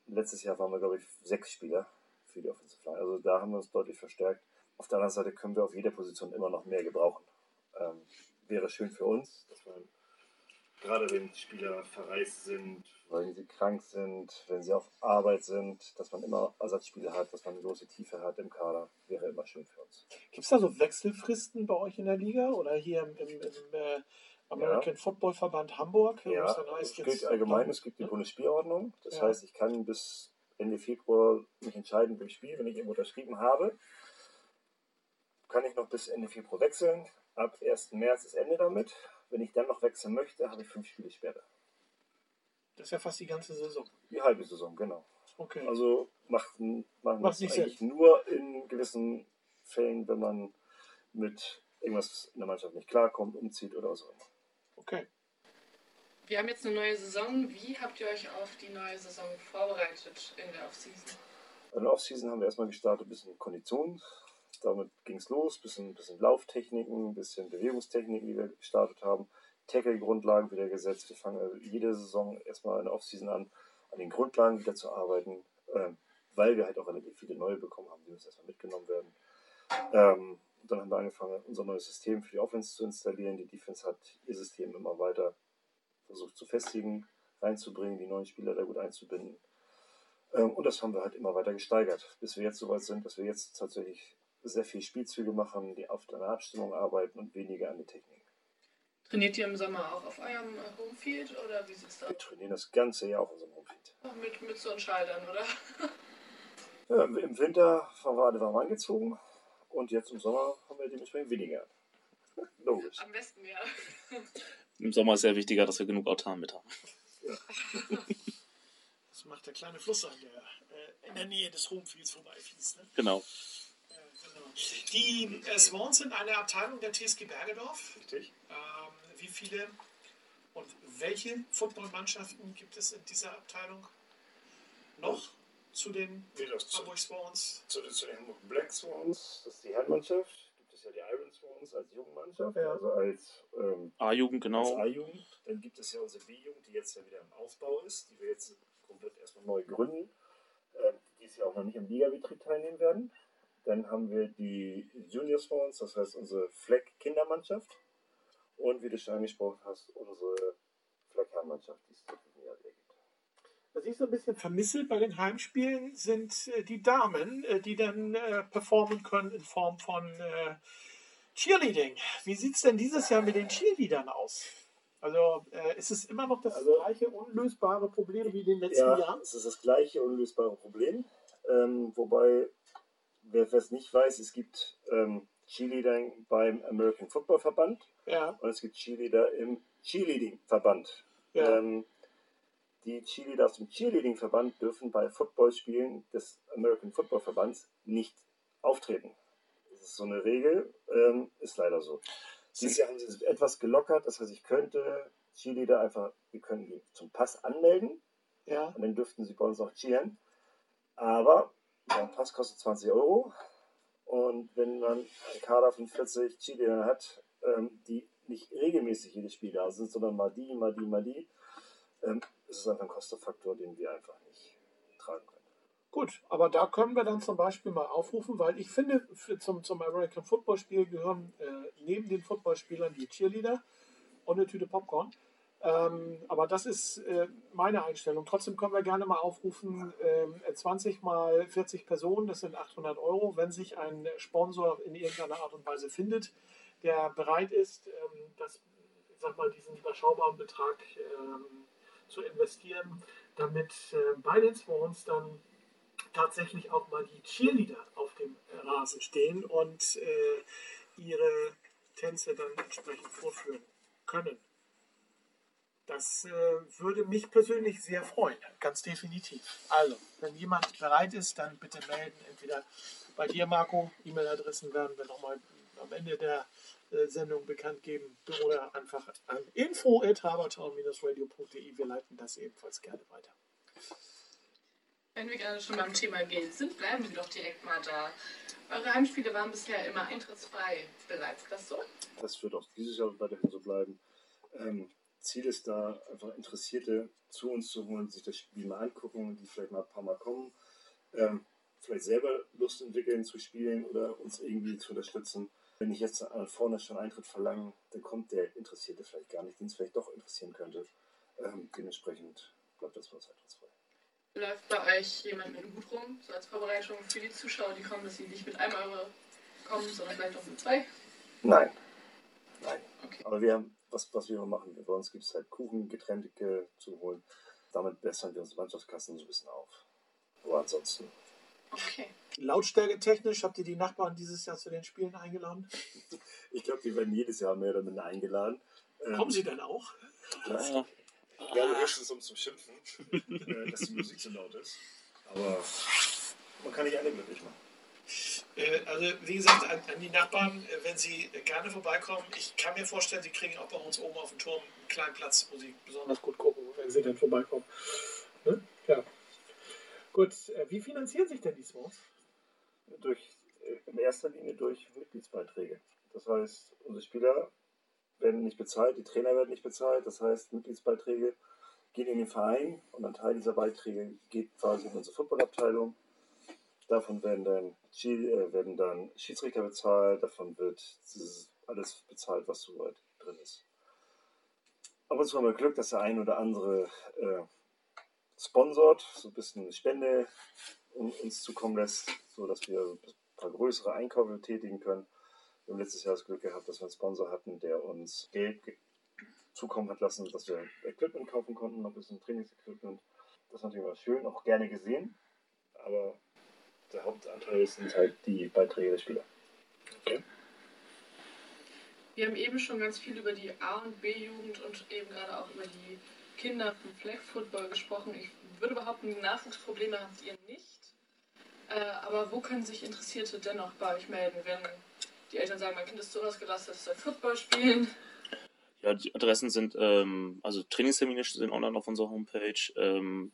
Letztes Jahr waren wir, glaube ich, sechs Spieler für die Offensive Line. Also da haben wir uns deutlich verstärkt. Auf der anderen Seite können wir auf jeder Position immer noch mehr gebrauchen. Ähm, wäre schön für uns, dass man gerade wenn Spieler verreist sind, weil sie krank sind, wenn sie auf Arbeit sind, dass man immer Ersatzspieler hat, dass man eine große Tiefe hat im Kader, wäre immer schön für uns. Gibt es da so Wechselfristen bei euch in der Liga oder hier im, im, im äh, American Football Verband Hamburg? Ja, es dann heißt, es gilt allgemein, es gibt die Bundesspielordnung. Das Ja. heißt, ich kann bis Ende Februar mich entscheiden für Spiel. Wenn ich irgendwo unterschrieben habe, kann ich noch bis Ende Februar wechseln. Ab 1. März ist Ende damit. Wenn ich dann noch wechseln möchte, habe ich fünf Spiele später. Das ist ja fast die ganze Saison. Die halbe Saison, genau. Okay. Also macht, machen Macht das nicht eigentlich nur in gewissen Fällen, wenn man mit irgendwas in der Mannschaft nicht klarkommt, umzieht oder immer. okay. Wir haben jetzt eine neue Saison. Wie habt ihr euch auf die neue Saison vorbereitet in der Offseason? In der Offseason haben wir erstmal gestartet, ein bisschen Kondition. Damit ging es los, bisschen, bisschen Lauftechniken, bisschen Bewegungstechniken, die wir gestartet haben. Tackle-Grundlagen wieder gesetzt. Wir fangen also jede Saison erstmal in der Offseason an, an den Grundlagen wieder zu arbeiten, ähm, weil wir halt auch relativ viele neue bekommen haben, die uns erstmal mitgenommen werden. Ähm, dann haben wir angefangen, unser neues System für die Offense zu installieren. Die Defense hat ihr System immer weiter versucht zu festigen, reinzubringen, die neuen Spieler da gut einzubinden. Ähm, und das haben wir halt immer weiter gesteigert, bis wir jetzt soweit sind, dass wir jetzt tatsächlich sehr viel Spielzüge machen, die auf einer Abstimmung arbeiten und weniger an der Technik. Trainiert ihr im Sommer auch auf eurem äh, Homefield oder wie sieht's da Wir trainieren das ganze Jahr auf unserem Homefield. aus? Mit Mütze und Schaltern, oder? Ja, Im Winter waren wir alle warm angezogen und jetzt im Sommer haben wir dementsprechend weniger. Logisch. Am besten ja. Im Sommer ist sehr wichtiger, dass wir genug Autan mit haben. Das macht der kleine Fluss an, der äh, in der Nähe des Homefields vorbeifließt. Ne? Genau. Äh. Die äh, Swans sind eine Abteilung der TSG Bergedorf. Richtig. Ähm, wie viele und welche Footballmannschaften gibt es in dieser Abteilung noch zu den zu, Hamburg Swans? zu, zu den Hamburg Black Swans, das ist die Herrenmannschaft. Gibt es ja die Iron Swans als Jugendmannschaft, Ja. also als ähm, A-Jugend, als genau. A-Jugend. Dann gibt es ja unsere B-Jugend, die jetzt ja wieder im Aufbau ist, die wir jetzt komplett erstmal neu gründen, ähm, die dieses Jahr auch noch nicht im Ligabetrieb teilnehmen werden. Dann haben wir die Junior Swans, das heißt unsere Fleck-Kindermannschaft. Und wie du schon angesprochen hast, unsere Fleck-Herrenmannschaft, die es zu diesem Jahr gibt. Was ich so ein bisschen vermisse bei den Heimspielen sind äh, die Damen, äh, die dann äh, performen können in Form von äh, Cheerleading. Wie sieht es denn dieses Jahr mit den Cheerleadern aus? Also äh, ist es immer noch das Also- gleiche unlösbare Problem wie in den letzten Ja, Jahren? es ist das gleiche unlösbare Problem. Ähm, wobei, wer es nicht weiß, es gibt ähm, Cheerleader beim American Football Verband Ja, und es gibt Cheerleader im Cheerleading Verband. ja. Ähm, die Cheerleader aus dem Cheerleading Verband dürfen bei Footballspielen des American Football Verbands nicht auftreten. Das ist so eine Regel, ähm, ist leider so. Dieses Jahr haben sie es etwas gelockert, das heißt, ich könnte Cheerleader einfach, wir können die zum Pass anmelden ja. und dann dürften sie bei uns auch cheeren. Aber der Pass kostet 20 Euro. Und wenn man einen Kader von 40 Cheerleadern hat, ähm, die nicht regelmäßig jedes Spiel da sind, sondern mal die, mal die, mal die, ähm, es ist einfach ein Kostenfaktor, den wir einfach nicht tragen können. Gut, aber da können wir dann zum Beispiel mal aufrufen, weil ich finde, zum, zum American Football Spiel gehören äh, neben den Footballspielern die Cheerleader und eine Tüte Popcorn. Ähm, aber das ist äh, meine Einstellung. Trotzdem können wir gerne mal aufrufen, äh, 20 mal 40 Personen, das sind 800 Euro, wenn sich ein Sponsor in irgendeiner Art und Weise findet, der bereit ist, ähm, das, sag mal, diesen überschaubaren Betrag ähm, zu investieren, damit äh, bei den Swans dann tatsächlich auch mal die Cheerleader auf dem Rasen stehen und äh, ihre Tänze dann entsprechend vorführen können. Das äh, würde mich persönlich sehr freuen, ganz definitiv. Also, wenn jemand bereit ist, dann bitte melden. Entweder bei dir, Marco, E-Mail-Adressen werden wir nochmal am Ende der äh, Sendung bekannt geben oder einfach an info.habertown-radio.de. Wir leiten das ebenfalls gerne weiter. Wenn wir gerade schon beim Thema Geld sind, bleiben wir doch direkt mal da. Eure Heimspiele waren bisher immer eintrittsfrei. Bereits das so? Das wird auch dieses Jahr weiterhin so bleiben. Ähm, Ziel ist da, einfach Interessierte zu uns zu holen, sich das Spiel mal angucken, die vielleicht mal ein paar Mal kommen, ähm, vielleicht selber Lust entwickeln zu spielen oder uns irgendwie zu unterstützen. Wenn ich jetzt an vorne schon Eintritt verlange, dann kommt der Interessierte vielleicht gar nicht, den es vielleicht doch interessieren könnte. Ähm, dementsprechend bleibt das für uns eintrittsfrei. Läuft bei euch jemand mit dem Hut rum, so als Vorbereitung für die Zuschauer, die kommen, dass sie nicht mit einem Euro kommen, sondern vielleicht auch mit zwei? Nein. Nein. Okay. Aber wir haben was, was wir immer machen. Bei uns gibt es halt Kuchen, Getränke zu holen. Damit bessern wir unsere Mannschaftskassen so ein bisschen auf. Aber ansonsten. Okay. Lautstärke technisch habt ihr die Nachbarn dieses Jahr zu den Spielen eingeladen? Ich glaube, die werden jedes Jahr mehr oder minder eingeladen. Ähm, Kommen sie denn auch? Ja. Ja, höchstens um zum Schimpfen, äh, dass die Musik so laut ist. Aber man kann nicht alle glücklich machen. Äh, Also, wie gesagt, an, an die Nachbarn, äh, wenn sie gerne vorbeikommen, ich kann mir vorstellen, sie kriegen auch bei uns oben auf dem Turm einen kleinen Platz, wo sie besonders gut gucken, wenn sie dann vorbeikommen. Ne? Ja. Gut, äh, wie finanzieren sich denn die Swans? Durch, in erster Linie durch Mitgliedsbeiträge. Das heißt, unsere Spieler werden nicht bezahlt, die Trainer werden nicht bezahlt. Das heißt, Mitgliedsbeiträge gehen in den Verein und ein Teil dieser Beiträge geht quasi in unsere Footballabteilung. Davon werden dann, äh, werden dann Schiedsrichter bezahlt, davon wird alles bezahlt, was soweit drin ist. Ab und zu haben wir Glück, dass der ein oder andere äh, sponsort, so ein bisschen Spende un- uns zukommen lässt, so dass wir ein paar größere Einkäufe tätigen können. Wir haben letztes Jahr das Glück gehabt, dass wir einen Sponsor hatten, der uns Geld ge- zukommen hat lassen, dass wir Equipment kaufen konnten, noch ein bisschen Trainingsequipment. Das ist natürlich mal schön, auch gerne gesehen, aber der Hauptanteil sind halt die Beiträge der Spieler. Wir haben eben schon ganz viel über die A- und B-Jugend und eben gerade auch über die Kinder vom Flag Football gesprochen. Ich würde behaupten, Nachwuchsprobleme habt ihr nicht. Äh, aber wo können sich Interessierte dennoch bei euch melden, wenn die Eltern sagen, mein Kind ist so ausgelastet, es soll Football spielen? Ja, die Adressen sind, ähm, also Trainingstermine sind online auf unserer Homepage. Ähm,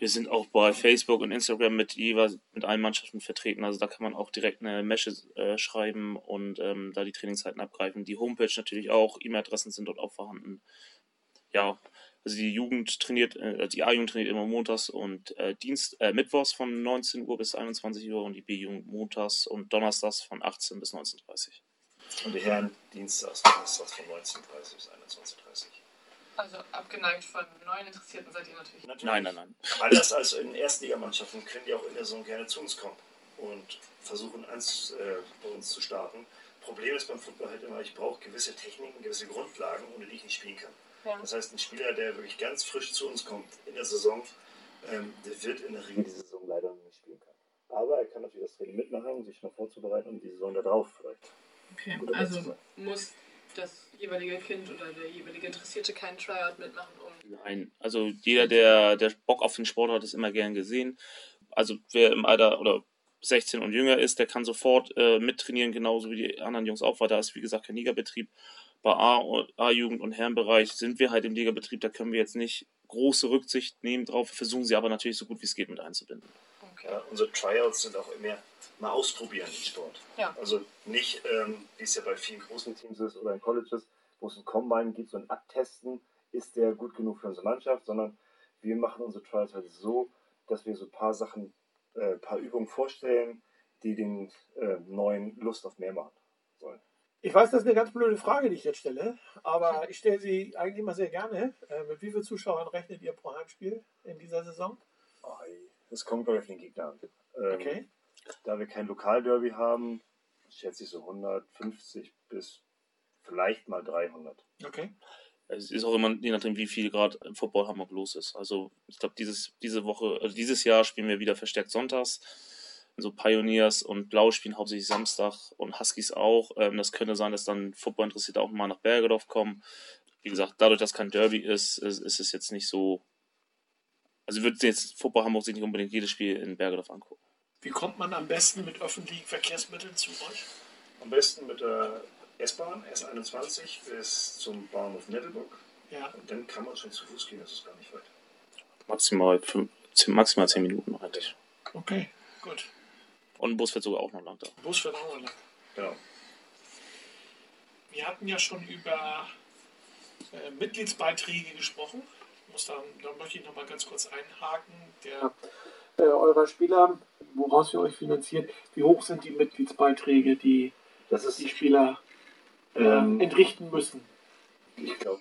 wir sind auch bei Facebook und Instagram mit jeweils mit allen Mannschaften vertreten. Also da kann man auch direkt eine Message äh, schreiben und ähm, da die Trainingszeiten abgreifen. Die Homepage natürlich auch, E-Mail-Adressen sind dort auch vorhanden. Ja, also die Jugend trainiert, äh, die A-Jugend trainiert immer montags und äh, Dienst, äh, Mittwochs von 19 Uhr bis 21 Uhr und die B-Jugend montags und donnerstags von 18 bis 19.30 Uhr. Und die Herren Dienstags, Donnerstags von 19.30 bis 21.30 Also abgeneigt von neuen Interessierten seid ihr natürlich. Natürlich. Nein, nein, nein. Anders als in Erstligamannschaften können die auch in der Saison gerne zu uns kommen und versuchen, ans, äh, bei uns zu starten. Problem ist beim Football halt immer, ich brauche gewisse Techniken, gewisse Grundlagen, ohne die ich nicht spielen kann. Ja. Das heißt, ein Spieler, der wirklich ganz frisch zu uns kommt in der Saison, ähm, der wird in der Regel die Saison leider noch nicht spielen können. Aber er kann natürlich das Training mitmachen, sich noch vorzubereiten und die Saison darauf vielleicht. Okay, also muss das jeweilige Kind oder der jeweilige Interessierte keinen Tryout mitmachen, um Nein, also jeder, der, der Bock auf den Sport hat, ist immer gern gesehen. Also wer im Alter oder 16 und jünger ist, der kann sofort äh, mittrainieren, genauso wie die anderen Jungs auch, weil da ist wie gesagt kein Ligabetrieb. Bei A- A-Jugend und Herrenbereich sind wir halt im Ligabetrieb, da können wir jetzt nicht große Rücksicht nehmen drauf, versuchen sie aber natürlich so gut wie es geht mit einzubinden. Okay. Ja, unsere Tryouts sind auch immer mal ausprobieren im Sport. Ja. Also nicht, ähm, wie es ja bei vielen großen Teams ist oder in Colleges, wo es ein Combine gibt, so ein Abtesten ist der gut genug für unsere Mannschaft, sondern wir machen unsere Trials halt so, dass wir so ein paar Sachen, äh, ein paar Übungen vorstellen, die den äh, neuen Lust auf mehr machen sollen. Ich weiß, das ist eine ganz blöde Frage, die ich jetzt stelle, aber ich stelle sie eigentlich immer sehr gerne. Äh, mit wie vielen Zuschauern rechnet ihr pro Heimspiel in dieser Saison? Oh, das kommt, glaube ich, auf den Gegner an. Ähm, Okay. Da wir kein Lokalderby haben, schätze ich so 150 bis vielleicht mal 300. Okay. Es ist auch immer, je nachdem, wie viel gerade im Football Hamburg los ist. Also ich glaube, dieses, diese Woche, also dieses Jahr spielen wir wieder verstärkt sonntags. So Pioneers und Blau spielen hauptsächlich Samstag und Huskies auch. Ähm, das könnte sein, dass dann Football interessiert auch mal nach Bergedorf kommen. Wie gesagt, dadurch, dass kein Derby ist, ist, ist es jetzt nicht so. Also wird jetzt Football Hamburg sich nicht unbedingt jedes Spiel in Bergedorf angucken. Wie kommt man am besten mit öffentlichen Verkehrsmitteln zu euch? Am besten mit der S-Bahn, S21 bis zum Bahnhof Nettelburg. Ja. Und dann kann man schon zu Fuß gehen, das ist gar nicht weit. Maximal, fünf, zehn, maximal zehn Minuten eigentlich. Okay, gut. Und ein Bus fährt sogar auch noch lang da. Bus für lang. Genau. Wir hatten ja schon über äh, Mitgliedsbeiträge gesprochen. Ich Muss da, da möchte ich noch mal ganz kurz einhaken. Der, äh, eurer Spieler, woraus ihr euch finanziert, wie hoch sind die Mitgliedsbeiträge, die Das ist, die Spieler äh, Ähm, entrichten müssen? ich glaube,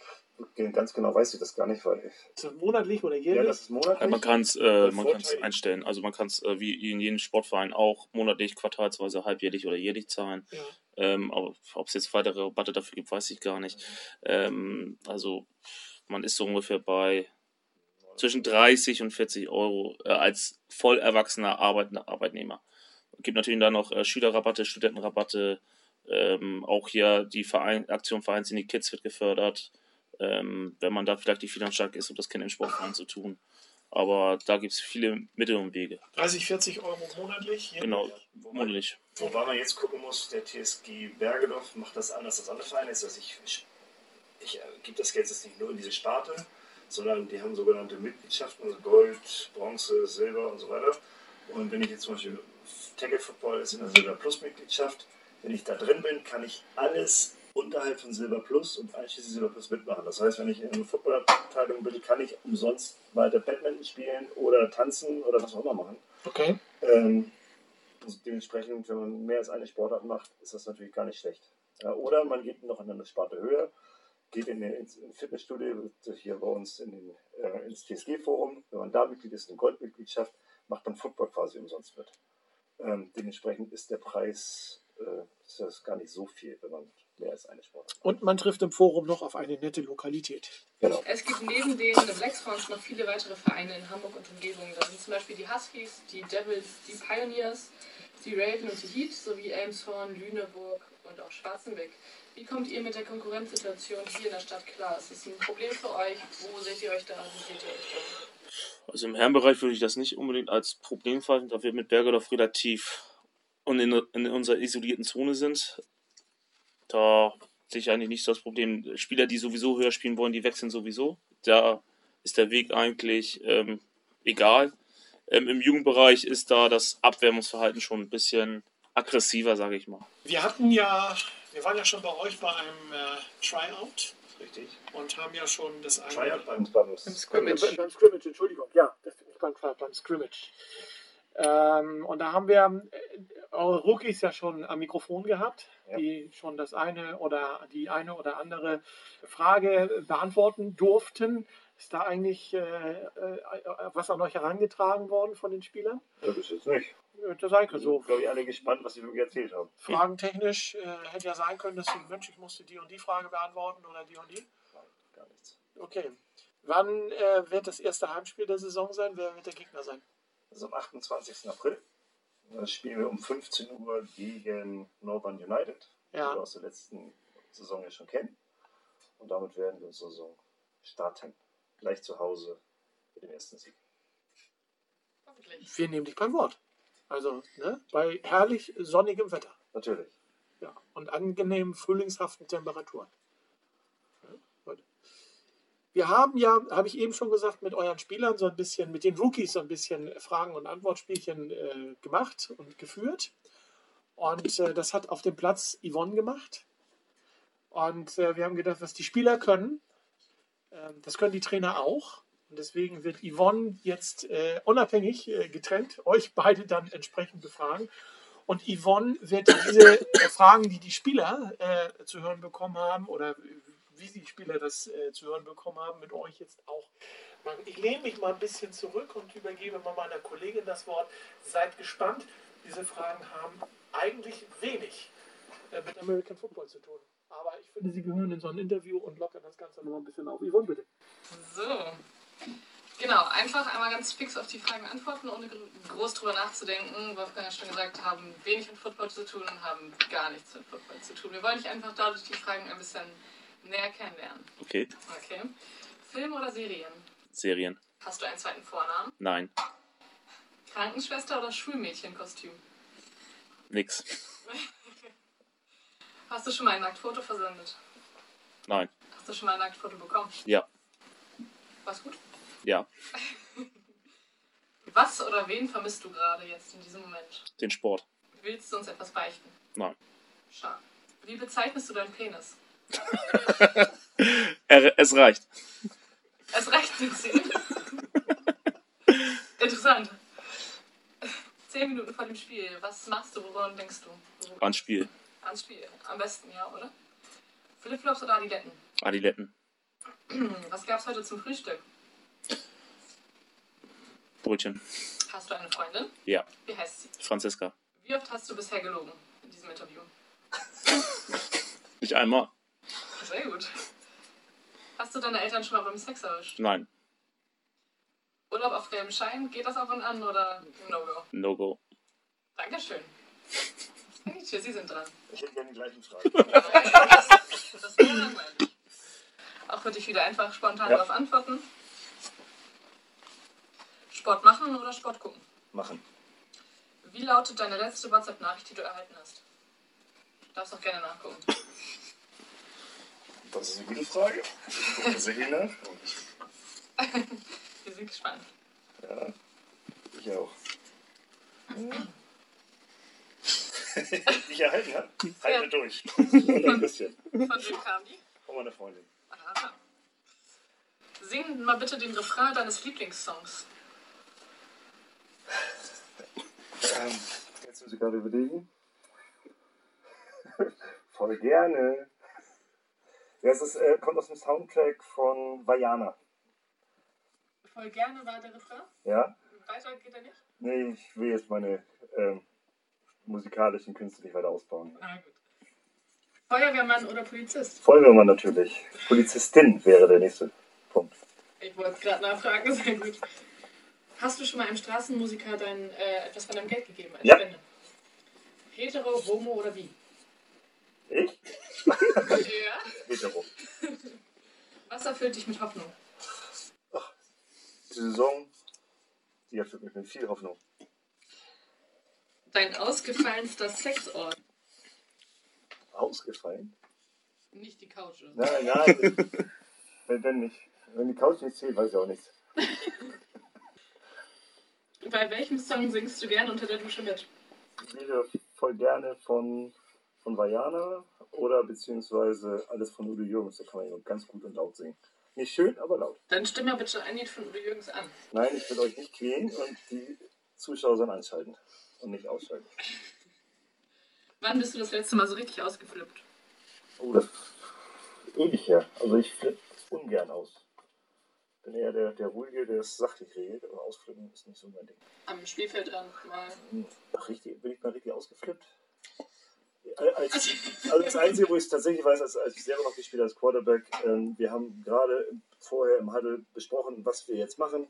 ganz genau weiß ich das gar nicht, weil Ist das monatlich oder ja, jährlich? das ist monatlich. Ja, man kann es äh, man kann's einstellen. Also man kann es äh, wie in jedem Sportverein auch monatlich, quartalsweise, halbjährlich oder jährlich zahlen. ja. Ähm, aber ob es jetzt weitere Rabatte dafür gibt, weiß ich gar nicht. Ähm, also man ist so ungefähr bei zwischen 30 und 40 Euro äh, als voll erwachsener Arbeitner, Arbeitnehmer. Es gibt natürlich dann noch äh, Schülerrabatte, Studentenrabatte, ähm, auch hier die Verein, Aktion Vereins in die Kids wird gefördert, ähm, wenn man da vielleicht nicht finanziell ist, um das Kind im Sportverein zu tun. Aber da gibt es viele Mittel und Wege. 30, 40 Euro monatlich? Genau, Wobei, monatlich. wobei man jetzt gucken muss, der TSG Bergedorf macht das anders als andere Vereine. Also ich, ich, ich äh, gebe das Geld jetzt nicht nur in diese Sparte, sondern die haben sogenannte Mitgliedschaften, also Gold, Bronze, Silber und so weiter. Und wenn ich jetzt zum Beispiel Tackle Football ist in der Silber Plus Mitgliedschaft, wenn ich da drin bin, kann ich alles unterhalb von Silber Plus und einschließlich Silber Plus mitmachen. Das heißt, wenn ich in einer Footballabteilung bin, kann ich umsonst weiter Badminton spielen oder tanzen oder was auch immer machen. Okay. Ähm, dementsprechend, wenn man mehr als eine Sportart macht, ist das natürlich gar nicht schlecht. Oder man geht noch in eine Sparte höher, geht in den, ins Fitnessstudio, hier bei uns in den, äh, ins TSG-Forum. Wenn man da Mitglied ist, eine Goldmitgliedschaft, macht man Football quasi umsonst mit. Ähm, dementsprechend ist der Preis äh, ist das gar nicht so viel, wenn man mehr als eine Sportart macht. Und man trifft im Forum noch auf eine nette Lokalität. Genau. Es gibt neben den Black Swans noch viele weitere Vereine in Hamburg und Umgebung. Da sind zum Beispiel die Huskies, die Devils, die Pioneers, die Raven und die Heat sowie Elmshorn, Lüneburg und auch Schwarzenbeck. Wie kommt ihr mit der Konkurrenzsituation hier in der Stadt klar? Ist das ein Problem für euch? Wo seht ihr euch da? Wie seht ihr euch da? Also im Herrenbereich würde ich das nicht unbedingt als Problem fassen, da wir mit Bergedorf relativ und in, in unserer isolierten Zone sind. Da sehe ich eigentlich nicht so das Problem. Spieler, die sowieso höher spielen wollen, die wechseln sowieso. Da ist der Weg eigentlich ähm, egal. Ähm, Im Jugendbereich ist da das Abwärmungsverhalten schon ein bisschen aggressiver, sage ich mal. Wir hatten ja, wir waren ja schon bei euch bei einem äh, Tryout Richtig. und haben ja schon das eine. Tryout beim, beim Im Scrimmage. Beim, beim Scrimmage, Entschuldigung, ja, das nicht beim Tryout, beim Scrimmage. Ähm, und da haben wir äh, eure Rookies ja schon am Mikrofon gehabt, Ja. die schon das eine oder die eine oder andere Frage beantworten durften. Ist da eigentlich äh, äh, was an euch herangetragen worden von den Spielern? Das ist jetzt nicht. Das sein kann so. glaube ich, alle gespannt, was sie wirklich erzählt haben. Fragentechnisch äh, hätte ja sein können, dass sie, Mensch, ich musste die und die Frage beantworten oder die und die. Nein, gar nichts. Okay. Wann äh, wird das erste Heimspiel der Saison sein? Wer wird der Gegner sein? Das ist am 28. April. Das spielen wir um 15 Uhr gegen Northern United, die Ja. wir aus der letzten Saison ja schon kennen. Und damit werden wir unsere Saison starten. Gleich zu Hause mit dem ersten Sieg. Wir nehmen dich beim Wort. Also, ne, bei herrlich sonnigem Wetter. Natürlich. Ja, und angenehmen frühlingshaften Temperaturen. Wir haben ja, habe ich eben schon gesagt, mit euren Spielern so ein bisschen, mit den Rookies so ein bisschen Fragen- und Antwortspielchen äh, gemacht und geführt. Und äh, das hat auf dem Platz Yvonne gemacht. Und äh, wir haben gedacht, was die Spieler können, Ähm, das können die Trainer auch. Und deswegen wird Yvonne jetzt äh, unabhängig äh, getrennt euch beide dann entsprechend befragen. Und Yvonne wird diese Fragen, die die Spieler äh, zu hören bekommen haben, oder wie die Spieler das äh, zu hören bekommen haben, mit euch jetzt auch machen. Ich lehne mich mal ein bisschen zurück und übergebe mal meiner Kollegin das Wort. Seid gespannt. Diese Fragen haben eigentlich wenig äh, mit American Football zu tun. Aber ich finde, sie gehören in so ein Interview und lockern das Ganze noch ein bisschen auf. Yvonne, bitte. So. Genau, einfach einmal ganz fix auf die Fragen antworten, ohne groß drüber nachzudenken. Wolfgang hat schon gesagt, haben wenig mit Football zu tun und haben gar nichts mit Football zu tun. Wir wollen dich einfach dadurch die Fragen ein bisschen näher kennenlernen. Okay. Okay. Film oder Serien? Serien. Hast du einen zweiten Vornamen? Nein. Krankenschwester oder Schulmädchenkostüm? Nix. Hast du schon mal ein Nacktfoto versendet? Nein. Hast du schon mal ein Nacktfoto bekommen? Ja. War's gut? Ja. Was oder wen vermisst du gerade jetzt in diesem Moment? Den Sport. Willst du uns etwas beichten? Nein. Schade. Wie bezeichnest du deinen Penis? Es reicht. Es reicht mit 10. Interessant. Zehn Minuten vor dem Spiel. Was machst du? Woran denkst du? Ans Spiel. Ans Spiel. Am besten, ja, oder? Flipflops oder Adiletten? Adiletten. Was gab's heute zum Frühstück? Brötchen. Hast du eine Freundin? Ja. Wie heißt sie? Franziska. Wie oft hast du bisher gelogen in diesem Interview? Nicht einmal. Sehr gut. Hast du deine Eltern schon mal beim Sex erwischt? Nein. Urlaub auf gelbem Schein? Geht das ab und an oder No-Go? No go. Dankeschön. Dankeschön, Sie sind dran. Ich hätte gerne die gleichen Fragen. Das wäre langweilig. Auch für dich wieder einfach spontan Ja. darauf antworten. Sport machen oder Sport gucken? Machen. Wie lautet deine letzte WhatsApp-Nachricht, die du erhalten hast? Du darfst auch gerne nachgucken. Das ist eine gute Frage. Ich gucke tatsächlich nach. Wir sind gespannt. ja, ich auch. ich erhalten habe? Halte durch. Und ein bisschen. Von wem kam die? Von meiner Freundin. Aha. Sing mal bitte den Refrain deines Lieblingssongs. Ähm, jetzt muss ich gerade überlegen. Voll gerne. Ja, es ist, äh, kommt aus dem Soundtrack von Vajana. Voll gerne war der Refrain. Ja? Weiter geht er nicht? Nee, ich will jetzt meine ähm, musikalischen Künste nicht weiter ausbauen. Ah, gut. Feuerwehrmann oder Polizist? Feuerwehrmann natürlich. Polizistin wäre der nächste Punkt. Ich wollte es gerade nachfragen, sehr gut. Hast du schon mal einem Straßenmusiker dein, äh, etwas von deinem Geld gegeben als Ja. Spende? Hetero, Homo oder wie? Ich? Ja. Hetero. Was erfüllt dich mit Hoffnung? Die Saison, die erfüllt mich mit viel Hoffnung. Dein ausgefallenster Sexort? Ausgefallen? Nicht die Couch. oder? Nein, nein. wenn, wenn nicht. Wenn die Couch nicht zählt, weiß ich auch nichts. Bei welchem Song singst du gerne unter der Dusche mit? Ich liebe voll gerne von, von Vajana oder beziehungsweise alles von Udo Jürgens. Da kann man ganz gut und laut singen. Nicht schön, aber laut. Dann stimm mal bitte ein Lied von Udo Jürgens an. Nein, ich will euch nicht quälen und die Zuschauer sollen einschalten und nicht ausschalten. Wann bist du das letzte Mal so richtig ausgeflippt? Oh, das ist ewig her. Also ich flippe ungern aus. Bin eher der, der Ruhige, der es sachlich redet, aber ausflippen ist nicht so mein Ding. Am Spielfeldrand mal. Hm, richtig, bin ich mal richtig ausgeflippt? Als, also das Einzige, wo ich es tatsächlich weiß, als, als ich selber noch gespielt habe als Quarterback, ähm, wir haben gerade vorher im Huddle besprochen, was wir jetzt machen.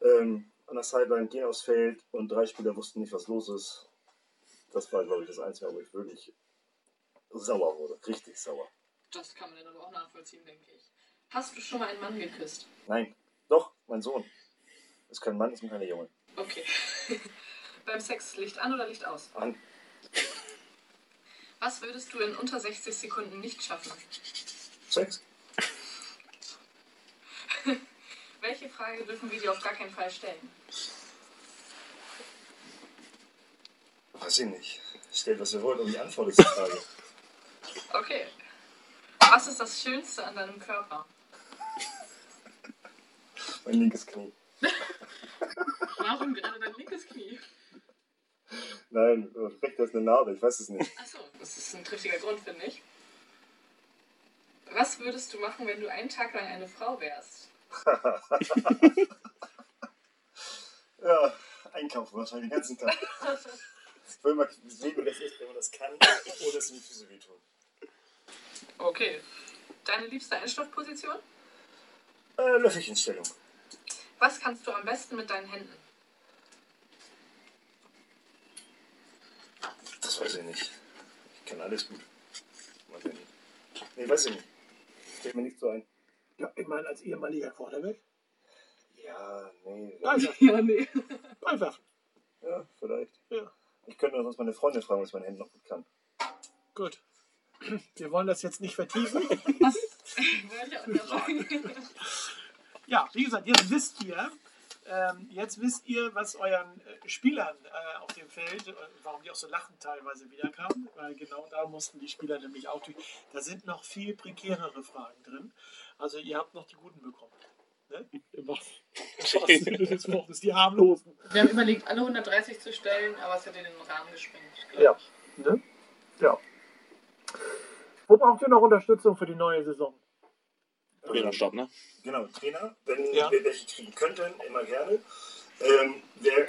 Ähm, an der Sideline gehen aufs Feld und drei Spieler wussten nicht, was los ist. Das war, glaube ich, das Einzige, wo ich wirklich sauer wurde. Richtig sauer. Das kann man dann aber auch nachvollziehen, denke ich. Hast du schon mal einen Mann geküsst? Nein, doch, mein Sohn. Ist kein Mann, ist ein kleiner Junge. Okay. Beim Sex Licht an oder Licht aus? An. Was würdest du in unter 60 Sekunden nicht schaffen? Sex? Welche Frage dürfen wir dir auf gar keinen Fall stellen? Weiß ich nicht. Stellt, was ihr wollt, und die Antwort ist die Frage. Okay. Was ist das Schönste an deinem Körper? Mein linkes Knie. Warum gerade dein linkes Knie? Nein, vielleicht ist eine Narbe, ich weiß es nicht. Achso, das ist ein triftiger Grund, finde ich. Was würdest du machen, wenn du einen Tag lang eine Frau wärst? Ja, einkaufen wahrscheinlich den ganzen Tag. Ich will mal sehen, wie das ist, wenn man das kann, ohne es in die Füße wehtun. Okay. Deine liebste Einschlafposition? Äh, Löffelchenstellung. Was kannst du am besten mit deinen Händen? Das weiß ich nicht. Ich kann alles gut. Weiß ich nicht. Nee, weiß ich nicht. Fällt mir nicht so ein. Ja, ich meine, als ehemaliger Quarterback. Ja, nee. Einfach, Ja, nee. einfach. Ja, vielleicht. Ja, Ich könnte sonst meine Freundin fragen, was meine Hände noch gut kann. gut. Wir wollen das jetzt nicht vertiefen. Wollte ich auch nicht sagen. Ja, wie gesagt, jetzt wisst ihr, ähm, jetzt wisst ihr, was euren äh, Spielern äh, auf dem Feld, äh, warum die auch so lachend teilweise wiederkamen, weil genau da mussten die Spieler nämlich auch durch. Da sind noch viel prekärere Fragen drin. Also ihr habt noch die guten bekommen. Ne? Sinne des Wortes, die harmlosen. Wir haben überlegt, alle 130 zu stellen, aber es hätte den Rahmen gesprengt. Ja. Ne? Ja. Wo braucht ihr noch Unterstützung für die neue Saison? Trainerstab, ne? Genau, Trainer, wenn Ja. wir welche kriegen könnten, immer gerne. Ähm, wer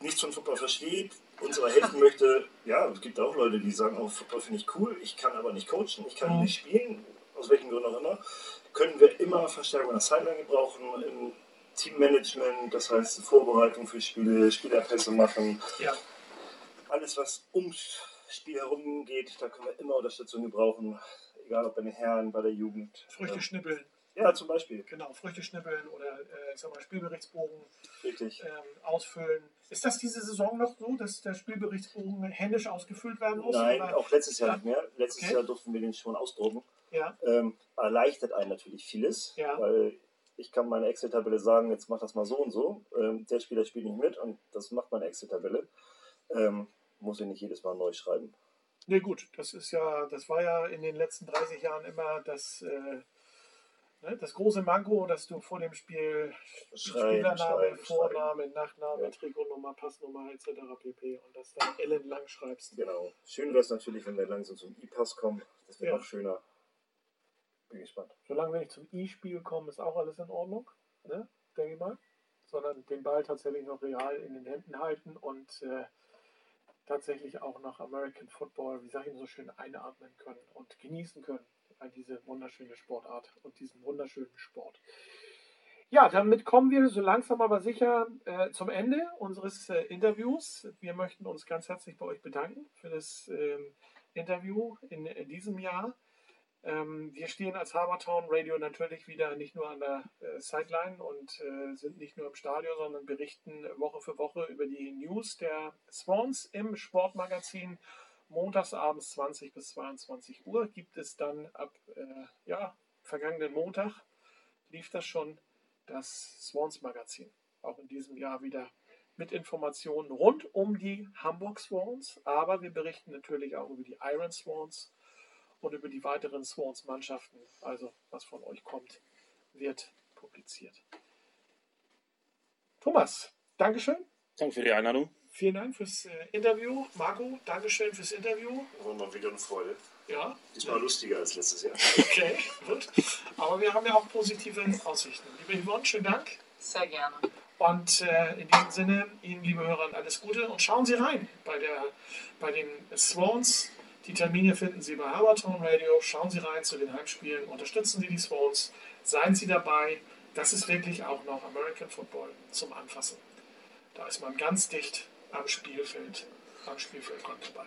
nichts von Football versteht, uns aber helfen möchte, ja, es gibt auch Leute, die sagen, oh, Football finde ich cool, ich kann aber nicht coachen, ich kann Mhm. nicht spielen, aus welchen Gründen auch immer, können wir immer Verstärkung an der Sideline gebrauchen, im Teammanagement, das heißt Vorbereitung für Spiele, Spielerpässe machen, Ja. alles, was ums Spiel herum geht, da können wir immer Unterstützung gebrauchen, egal ob bei den Herren, bei der Jugend. Früchte Ähm, schnippeln, ja, zum Beispiel. genau, Früchte schnippeln oder äh, ich sag mal, Spielberichtsbogen Richtig. ähm, ausfüllen. Ist das diese Saison noch so, dass der Spielberichtsbogen händisch ausgefüllt werden muss? Nein, oder? auch letztes Jahr Ja. nicht mehr. Letztes Okay. Jahr durften wir den schon ausdrucken. Ja, Ähm, erleichtert einen natürlich vieles, Ja. weil ich kann meine Excel-Tabelle sagen, jetzt mach das mal so und so. Ähm, der Spieler spielt nicht mit und das macht meine Excel-Tabelle. Ähm, muss ich nicht jedes Mal neu schreiben. Nee, gut, das ist ja, das war ja in den letzten 30 Jahren immer das, äh, ne, das große Manko, dass du vor dem Spiel Schreiben, Spielername, schreiben, Vorname, Nachname, Ja. Trikotnummer, Passnummer etc. pp. und das dann ellenlang schreibst. Genau. Schön wäre es natürlich, wenn wir langsam zum E-Pass kommen. Das wäre Ja. noch schöner. Bin gespannt. Solange wir nicht zum E-Spiel kommen, ist auch alles in Ordnung, ne? denke ich mal. Sondern den Ball tatsächlich noch real in den Händen halten und äh, tatsächlich auch noch American Football, wie sage ich so schön, einatmen können und genießen können. äh, Diese wunderschöne Sportart und diesen wunderschönen Sport. Ja, damit kommen wir so langsam aber sicher äh, zum Ende unseres äh, Interviews. Wir möchten uns ganz herzlich bei euch bedanken für das ähm, Interview in, in diesem Jahr. Ähm, wir stehen als Habertown Radio natürlich wieder nicht nur an der äh, Sideline und äh, sind nicht nur im Stadion, sondern berichten Woche für Woche über die News der Swans im Sportmagazin. Montagsabends 20 bis 22 Uhr gibt es dann ab äh, ja, vergangenen Montag lief das schon das Swans Magazin. Auch in diesem Jahr wieder mit Informationen rund um die Hamburg Swans, aber wir berichten natürlich auch über die Iron Swans und über die weiteren Swans-Mannschaften. Also, was von euch kommt, wird publiziert. Thomas, Dankeschön. Danke für die Einladung. Vielen Dank fürs äh, Interview. Marco, Dankeschön fürs Interview. War mal wieder eine Freude. Ja, Diesmal lustiger als letztes Jahr. okay, gut. Aber wir haben ja auch positive Aussichten. Liebe Yvonne, schönen Dank. Sehr gerne. Und äh, in diesem Sinne, Ihnen, liebe Hörer, alles Gute und schauen Sie rein bei, der, bei den Swans. Die Termine finden Sie bei Habertown Radio. Schauen Sie rein zu den Heimspielen, unterstützen Sie die Swans, seien Sie dabei. Das ist wirklich auch noch American Football zum Anfassen. Da ist man ganz dicht am Spielfeld, am Spielfeldrand dabei.